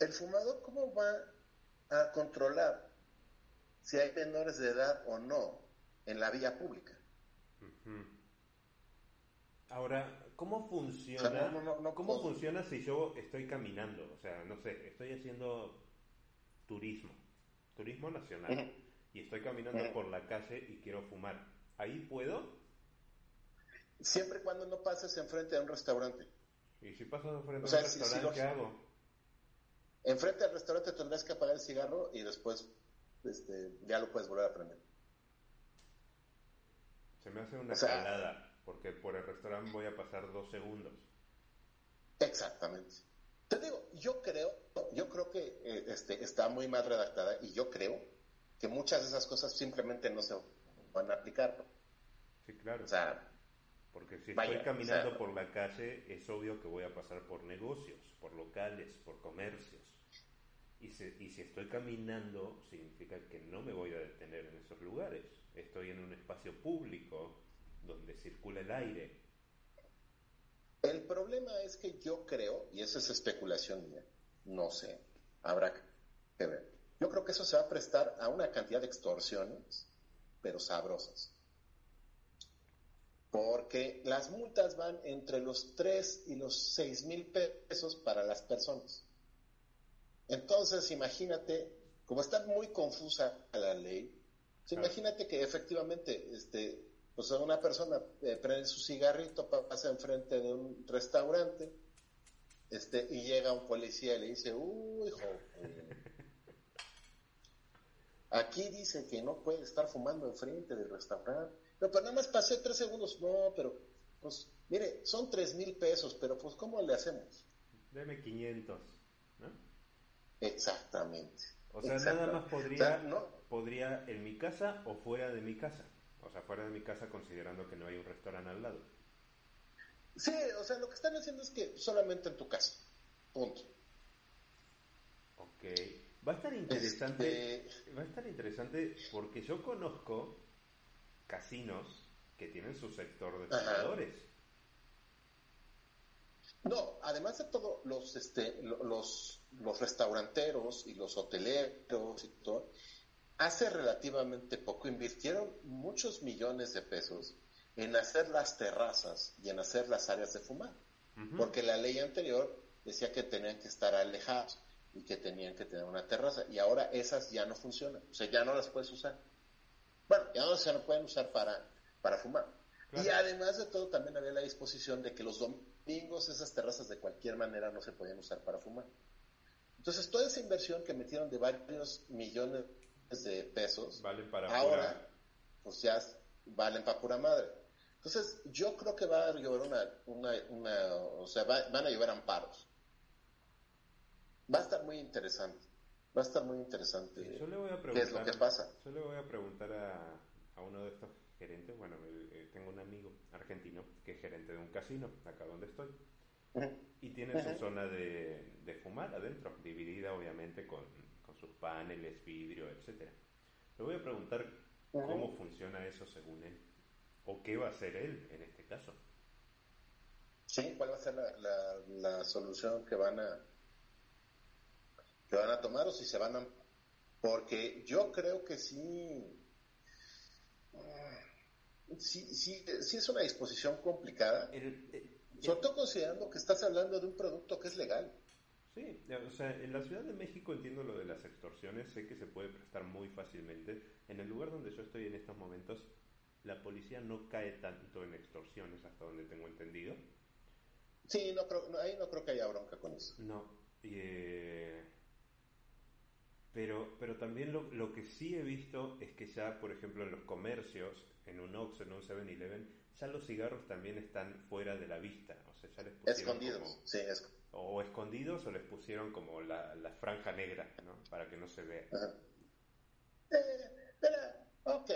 El fumador, ¿cómo va a controlar si hay menores de edad o no en la vía pública? Ahora, ¿cómo funciona? O sea, no, no, no ¿Cómo funciona si yo estoy caminando? O sea, no sé, estoy haciendo turismo, turismo nacional. Y estoy caminando Ujú. por la calle y quiero fumar. ¿Ahí puedo? Siempre y cuando no pases enfrente de un restaurante. Y si paso frente O sea, a un si- si restaurante, los- ¿qué hago? Enfrente del restaurante tendrás que apagar el cigarro y después este, ya lo puedes volver a prender. Se me hace una O sea- calada, porque por el restaurante voy a pasar dos segundos. Exactamente. Te digo, yo creo, yo creo que eh, este, está muy mal redactada y yo creo que muchas de esas cosas simplemente no se van a aplicar. Sí, claro. O sea, Porque si Vaya, estoy caminando o sea- por la calle, es obvio que voy a pasar por negocios, por locales, por comercios. Y si, y si estoy caminando, significa que no me voy a detener en esos lugares. Estoy en un espacio público donde circula el aire. el problema es que yo creo, y eso es especulación mía, no sé, habrá que ver. Yo creo que eso se va a prestar a una cantidad de extorsiones, pero sabrosas. Porque las multas van entre los 3 y los 6 mil pesos para las personas. Entonces, imagínate, como está muy confusa la ley, pues imagínate que efectivamente este, pues una persona eh, prende su cigarrito, pa- pasa enfrente de un restaurante, este, y llega un policía y le dice, uy, joven, aquí dice que no puede estar fumando enfrente del restaurante. Pero nada más pasé tres segundos. No, pero, pues, mire, son tres mil pesos, pero pues, ¿cómo le hacemos? Deme 500. ¿no? Exactamente. O sea, nada más podría, O sea, no, podría en mi casa o fuera de mi casa. O sea, fuera de mi casa considerando que no hay un restaurante al lado. sí, o sea, lo que están haciendo es que solamente en tu casa. Punto. Ok. Va a estar interesante. Este, Va a estar interesante porque yo conozco casinos que tienen su sector de Ajá. fumadores. No, además de todo, los, este, lo- los, los restauranteros y los hoteleros y todo, hace relativamente poco invirtieron muchos millones de pesos en hacer las terrazas y en hacer las áreas de fumar. Porque la ley anterior decía que tenían que estar alejados y que tenían que tener una terraza. Y ahora esas ya no funcionan. O sea, ya no las puedes usar. Bueno, ya no se no pueden usar para, para fumar. Claro. Y además de todo, también había la disposición de que los domingos esas terrazas de cualquier manera no se podían usar para fumar. Entonces, toda esa inversión que metieron de varios millones de pesos, Valen para ahora, pura- pues ya valen para pura madre. Entonces, yo creo que va a llover una, una, una o sea, va- van a llover amparos. Va a estar muy interesante. Va a estar muy interesante. Yo le voy a ¿Qué es lo preguntar. que pasa? Yo le voy a preguntar a, a uno de estos gerentes. Bueno, eh, tengo un amigo argentino que es gerente de un casino, acá donde estoy. Y tiene su zona de, de fumar adentro, dividida obviamente con, con sus paneles, vidrio, etcétera. Le voy a preguntar cómo funciona eso según él. O qué va a hacer él en este caso. Sí, ¿cuál va a ser la, la, la solución que van a que van a tomar o si se van a porque yo creo que sí mm, sí, sí, sí es una disposición complicada, El- el- sobre todo considerando que estás hablando de un producto que es legal. Sí, o sea, en la Ciudad de México entiendo lo de las extorsiones, sé que se puede prestar muy fácilmente. En el lugar donde yo estoy en estos momentos, la policía no cae tanto en extorsiones, hasta donde tengo entendido. Sí, no creo, no, ahí no creo que haya bronca con eso. No, y, eh, pero, pero también lo, lo que sí he visto es que ya, por ejemplo, en los comercios, en un Oxxo, en un 7-Eleven, ya los cigarros también están fuera de la vista. O sea, ya les pusieron Escondidos, como- sí, es, o escondidos o les pusieron como la, la franja negra, ¿no? Para que no se vea. Eh, mira, ok,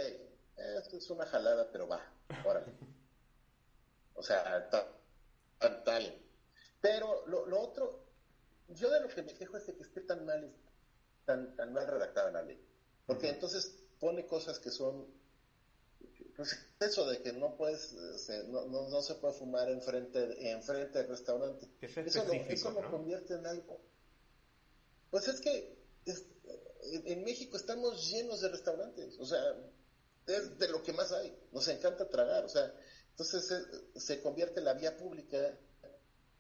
esto es una jalada, pero va, órale. O sea, está, está bien. Pero lo, lo otro, yo de lo que me quejo es de que esté tan mal, tan, tan mal redactada la ley. Porque entonces pone cosas que son, pues eso de que no puedes, se- no, no, no se puede fumar enfrente, enfrente del restaurante. Sea Eso lo, eso lo ¿no? convierte en algo. Pues es que es- en, México estamos llenos de restaurantes, o sea, es de lo que más hay. Nos encanta tragar, o sea, entonces se convierte la vía pública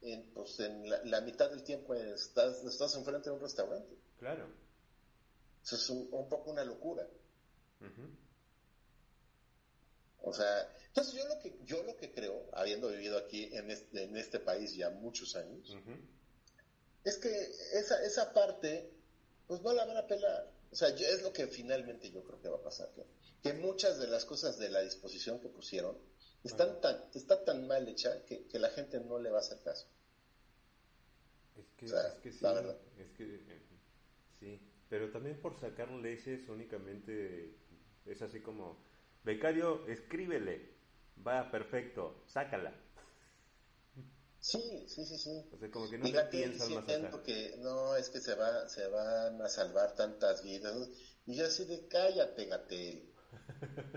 en, pues, en la, la mitad del tiempo estás, estás enfrente de un restaurante. Claro. Eso es un, un poco una locura. O sea, entonces yo lo que yo lo que creo, habiendo vivido aquí en este, en este país ya muchos años, es que esa, esa parte, pues no la van a pelar. O sea, yo- es lo que finalmente yo creo que va a pasar. Que, que muchas de las cosas de la disposición que pusieron están tan, está tan mal hecha que, que la gente no le va a hacer caso. Es que, O sea, es que sí, la verdad. es que eh, sí, pero también por sacar leyes únicamente es así como, becario, escríbele, va perfecto, sácala. Sí, sí, sí, sí. O sea, como que no Fíjate piensas más allá. que no, es que se, va, se van a salvar tantas vidas. Y yo así de cállate, Gatel.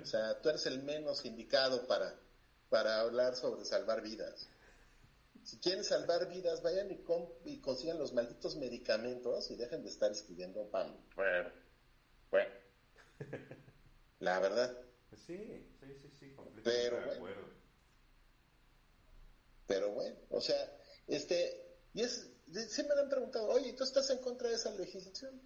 O sea, tú eres el menos indicado para, para hablar sobre salvar vidas. Si quieren salvar vidas, vayan y, y consigan los malditos medicamentos y dejen de estar escribiendo pan. Bueno, bueno. *laughs* La verdad. Sí, sí, sí, sí, completamente Pero de bueno. Pero bueno, o sea, este, y es, sí me han preguntado, oye, ¿tú estás en contra de esa legislación?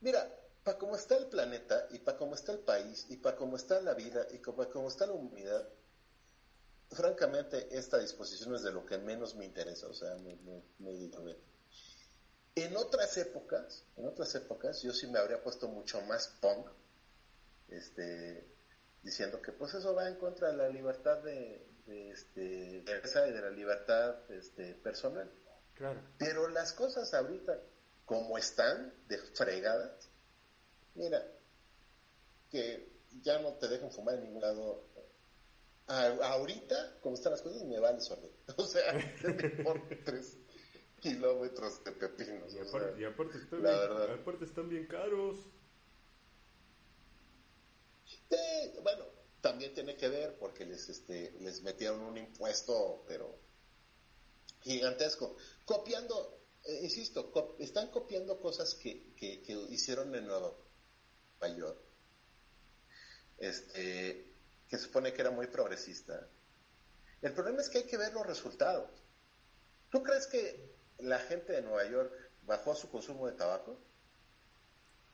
Mira, para cómo está el planeta y para cómo está el país y para cómo está la vida y para cómo está la humanidad, francamente esta disposición es de lo que menos me interesa, o sea, me, me, me digo. En otras épocas, en otras épocas, yo sí me habría puesto mucho más punk, este, diciendo que pues eso va en contra de la libertad de, de, este, de esa y de la libertad este, personal. Claro. Pero las cosas ahorita, como están, de fregadas, mira, que ya no te dejan fumar en ningún lado. A- ahorita, como están las cosas, me vale sorber. *laughs* O sea, me por tres kilómetros de pepinos. Y o aparte, sea. y aparte están la bien, verdad. aparte están bien caros. Eh, bueno, también tiene que ver porque les, este, les metieron un impuesto, pero gigantesco. Copiando, eh, insisto, están copiando cosas que, que, que hicieron en Nueva York. Este, que supone que era muy progresista. El problema es que hay que ver los resultados. ¿Tú crees que la gente de Nueva York bajó su consumo de tabaco?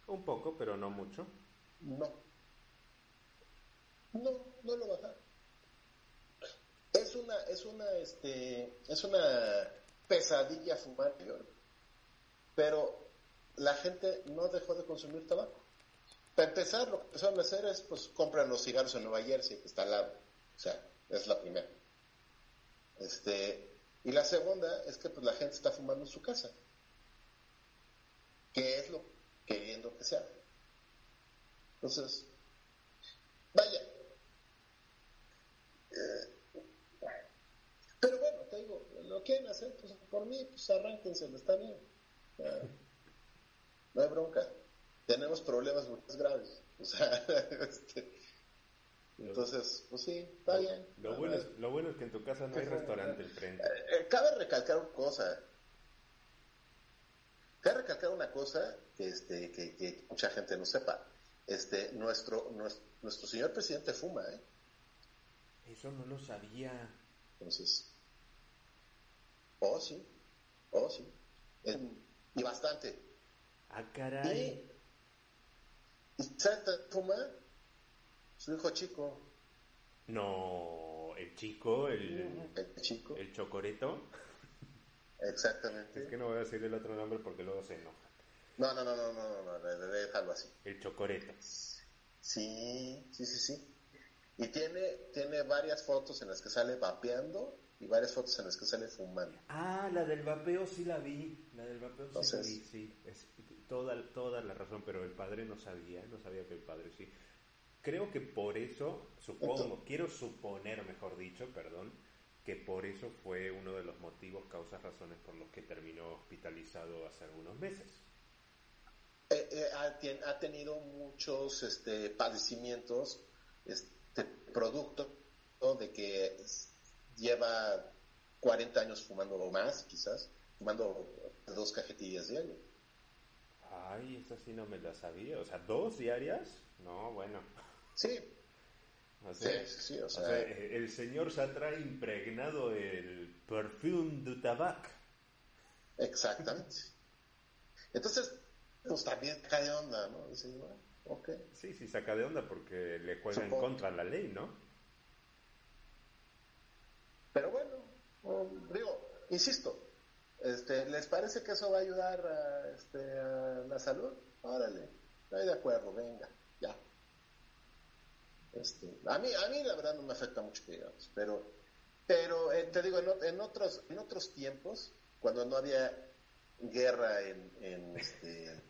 Un poco, pero no mucho. No. No, no lo bajaron. Es una, es una, este, es una pesadilla fumar. Pero la gente no dejó de consumir tabaco. Para empezar, lo que empezaron a hacer es, pues, compran los cigarros en Nueva Jersey, que está al lado. O sea, es la primera. Este, y la segunda es que, pues, la gente está fumando en su casa. Que es lo queriendo que sea. Entonces, vaya. Eh, pero bueno, te digo, lo quieren hacer, pues por mí, pues arránquenselo, está bien. No hay bronca. Tenemos problemas muy más graves. O sea, *laughs* este, entonces, pues sí, está bien. Lo bueno, es, lo bueno es que en tu casa no hay restaurante enfrente. Eh, eh, cabe recalcar una cosa. Cabe recalcar una cosa que, este, que, que mucha gente no sepa. Este, nuestro, nuestro, nuestro señor presidente fuma, ¿eh? Eso no lo sabía. Entonces, oh sí, oh sí. Y bastante. Ah, caray. Y, y ¿sabe quién fuma? Su hijo chico, No, el chico, el, el chico, el chocoreto. exactamente. Es que no voy a decir el otro nombre porque luego se enoja. No, no, no, no, no, no, no, déjalo así. El chocoreto. Sí, sí, sí, sí. Y tiene, tiene varias fotos en las que sale vapeando y varias fotos en las que sale fumando. Ah, la del vapeo sí la vi. La del vapeo sí la Entonces- vi, sí. Es toda, toda la razón, pero el padre no sabía, no sabía que el padre sí. creo que por eso, supongo, quiero suponer, mejor dicho, perdón, que por eso fue uno de los motivos, causas, razones por los que terminó hospitalizado hace algunos meses. Eh, eh, ha, ha tenido muchos este, padecimientos, este, producto ¿no? de que lleva 40 años fumando o más, quizás, fumando dos cajetillas diarias. Ay, esa sí no me la sabía. O sea, ¿dos diarias? No, bueno. Sí, O sí, sea, sí, sí, o o sea, sea, eh, el señor ya trae impregnado el perfume de tabac. exactamente. Entonces, pues también cae onda, ¿no? Dices, bueno, ok. Sí, sí, saca de onda porque le juega en contra la ley, ¿no? Pero bueno, digo, insisto, este, ¿les parece que eso va a ayudar a, este, a la salud? Órale, estoy de acuerdo, venga, ya. Este, a mí, a mí la verdad no me afecta mucho que digamos, pero, pero eh, te digo, en, en otros, en otros tiempos, cuando no había guerra en, en, este,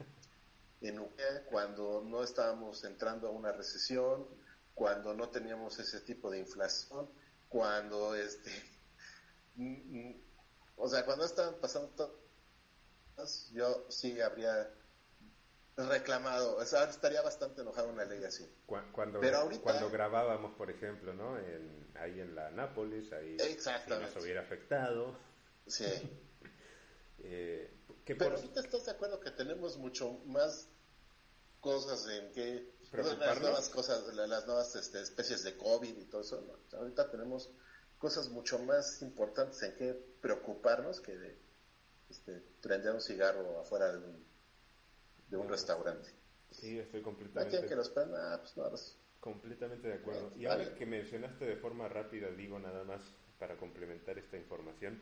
en Ucrania, cuando no estábamos entrando a una recesión, cuando no teníamos ese tipo de inflación, cuando este o sea cuando estaban pasando yo sí habría reclamado o sea estaría bastante enojado una ley así Cu- Cuando, Pero ahorita- cuando grabábamos, por ejemplo, ¿no? En, ahí en la Nápoles, ahí si nos hubiera afectado. sí *laughs* Eh, que pero por- ahorita estás de acuerdo que tenemos mucho más cosas en que. Las nuevas cosas la- las nuevas este, especies de covid y todo eso ¿no? O sea, ahorita tenemos cosas mucho más importantes en que preocuparnos que de este, prender un cigarro afuera de un, de un restaurante Sí, estoy ¿No completamente, quieren que los prendan? Ah, pues no, pues, completamente de acuerdo. Bueno, Y ahora vale. que mencionaste de forma rápida, digo nada más para complementar esta información,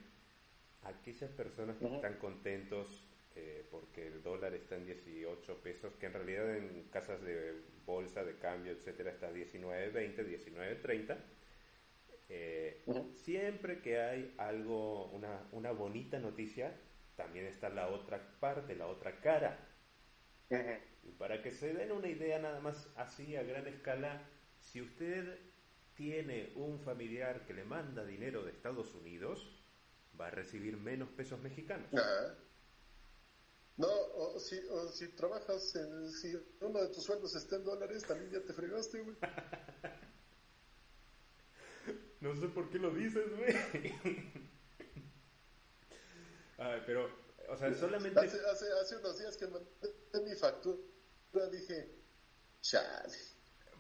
aquellas personas que Ujú. están contentos eh, porque el dólar está en 18 pesos, que en realidad en casas de bolsa, de cambio, etcétera, está a 19.20, 19.30. Eh, Ujú. Siempre que hay algo, una, una bonita noticia, también está la otra parte, la otra cara. Y para que se den una idea nada más así a gran escala, si usted tiene un familiar que le manda dinero de Estados Unidos, va a recibir menos pesos mexicanos. Ajá. No, o si, o si trabajas, en, si uno de tus sueldos está en dólares, también ya te fregaste, güey. *laughs* No sé por qué lo dices, güey. *laughs* Ay, pero, o sea, solamente... Hace, hace, hace unos días que mandé mi factura, dije, chale.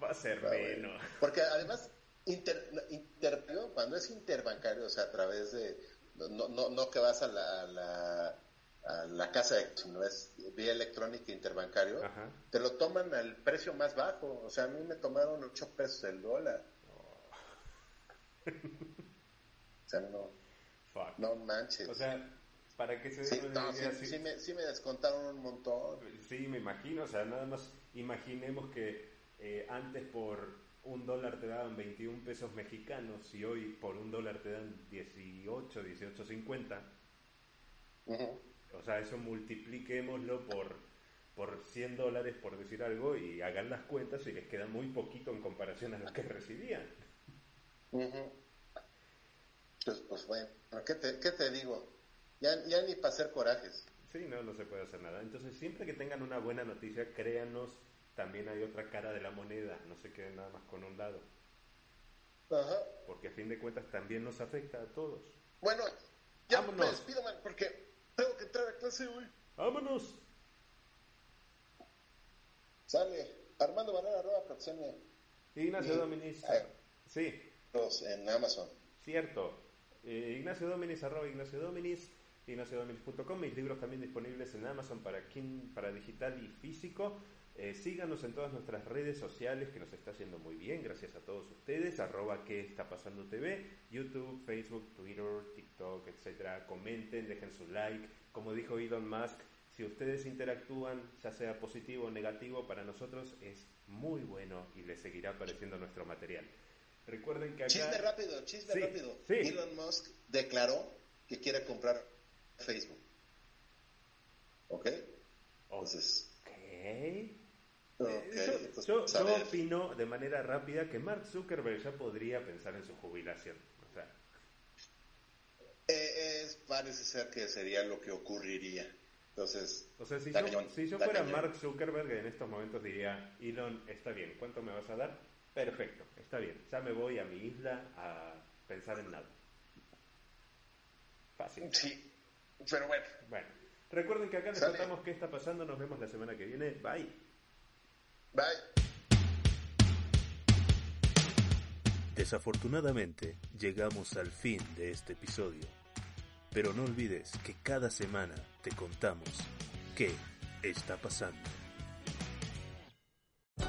Va a ser Ah, bueno. Porque además, inter, interbancario, cuando es interbancario, o sea, a través de, no, no, no que vas a la, a la, a la casa, de- sino es vía electrónica interbancario, Ajá. te lo toman al precio más bajo. O sea, a mí me tomaron 8 pesos el dólar. O sea, no, Fuck. no manches. O sea, para que se sí, no, sí, sí- me, sí me descontaron un montón. Sí, me imagino, o sea, nada más imaginemos que eh, antes por un dólar te daban 21 pesos mexicanos y hoy por un dólar te dan 18, 18.50. Ujú. O sea, eso multipliquémoslo por, por 100 dólares, por decir algo, y hagan las cuentas y les queda muy poquito en comparación a lo que recibían. Pues, pues bueno, ¿qué te, qué te digo? Ya, ya ni para hacer corajes. Sí, no, no se puede hacer nada. Entonces, siempre que tengan una buena noticia, créanos, también hay otra cara de la moneda, no se queden nada más con un lado, Ajá. porque a fin de cuentas también nos afecta a todos. Bueno, ya Vámonos. me despido, man, porque tengo que entrar a clase hoy. ¡Vámonos! Sale. Armando Barrera, arroba Proxemia. Ignacio Y- Dominis. Ay. Sí, En Amazon. cierto. Eh, Ignacio Dominis, arroba Ignacio Dominis, ignaciodominis.com. Mis libros también disponibles en Amazon para, quien, para digital y físico. Eh, síganos en todas nuestras redes sociales que nos está yendo muy bien, gracias a todos ustedes. Arroba que está pasando TV, YouTube, Facebook, Twitter, TikTok, etcétera. Comenten, dejen su like. Como dijo Elon Musk, si ustedes interactúan, ya sea positivo o negativo, para nosotros es muy bueno y les seguirá apareciendo nuestro material. Recuerden que acá... Chisme rápido, chisme Sí, rápido. sí. Elon Musk declaró que quiere comprar Facebook. ¿Ok? Entonces, Ok. Ok, yo, opino de manera rápida que Mark Zuckerberg ya podría pensar en su jubilación. O sea, Eh, es- parece ser que sería lo que ocurriría. Entonces, o sea si, yo, cañón, si yo fuera cañón. Mark Zuckerberg en estos momentos diría, Elon, está bien, ¿cuánto me vas a dar? Perfecto, está bien, ya me voy a mi isla a pensar en nada. Fácil. Sí, pero bueno, Bueno, recuerden que acá les contamos qué está pasando, nos vemos la semana que viene, bye. Bye. Desafortunadamente, llegamos al fin de este episodio. Pero no olvides que cada semana te contamos qué está pasando.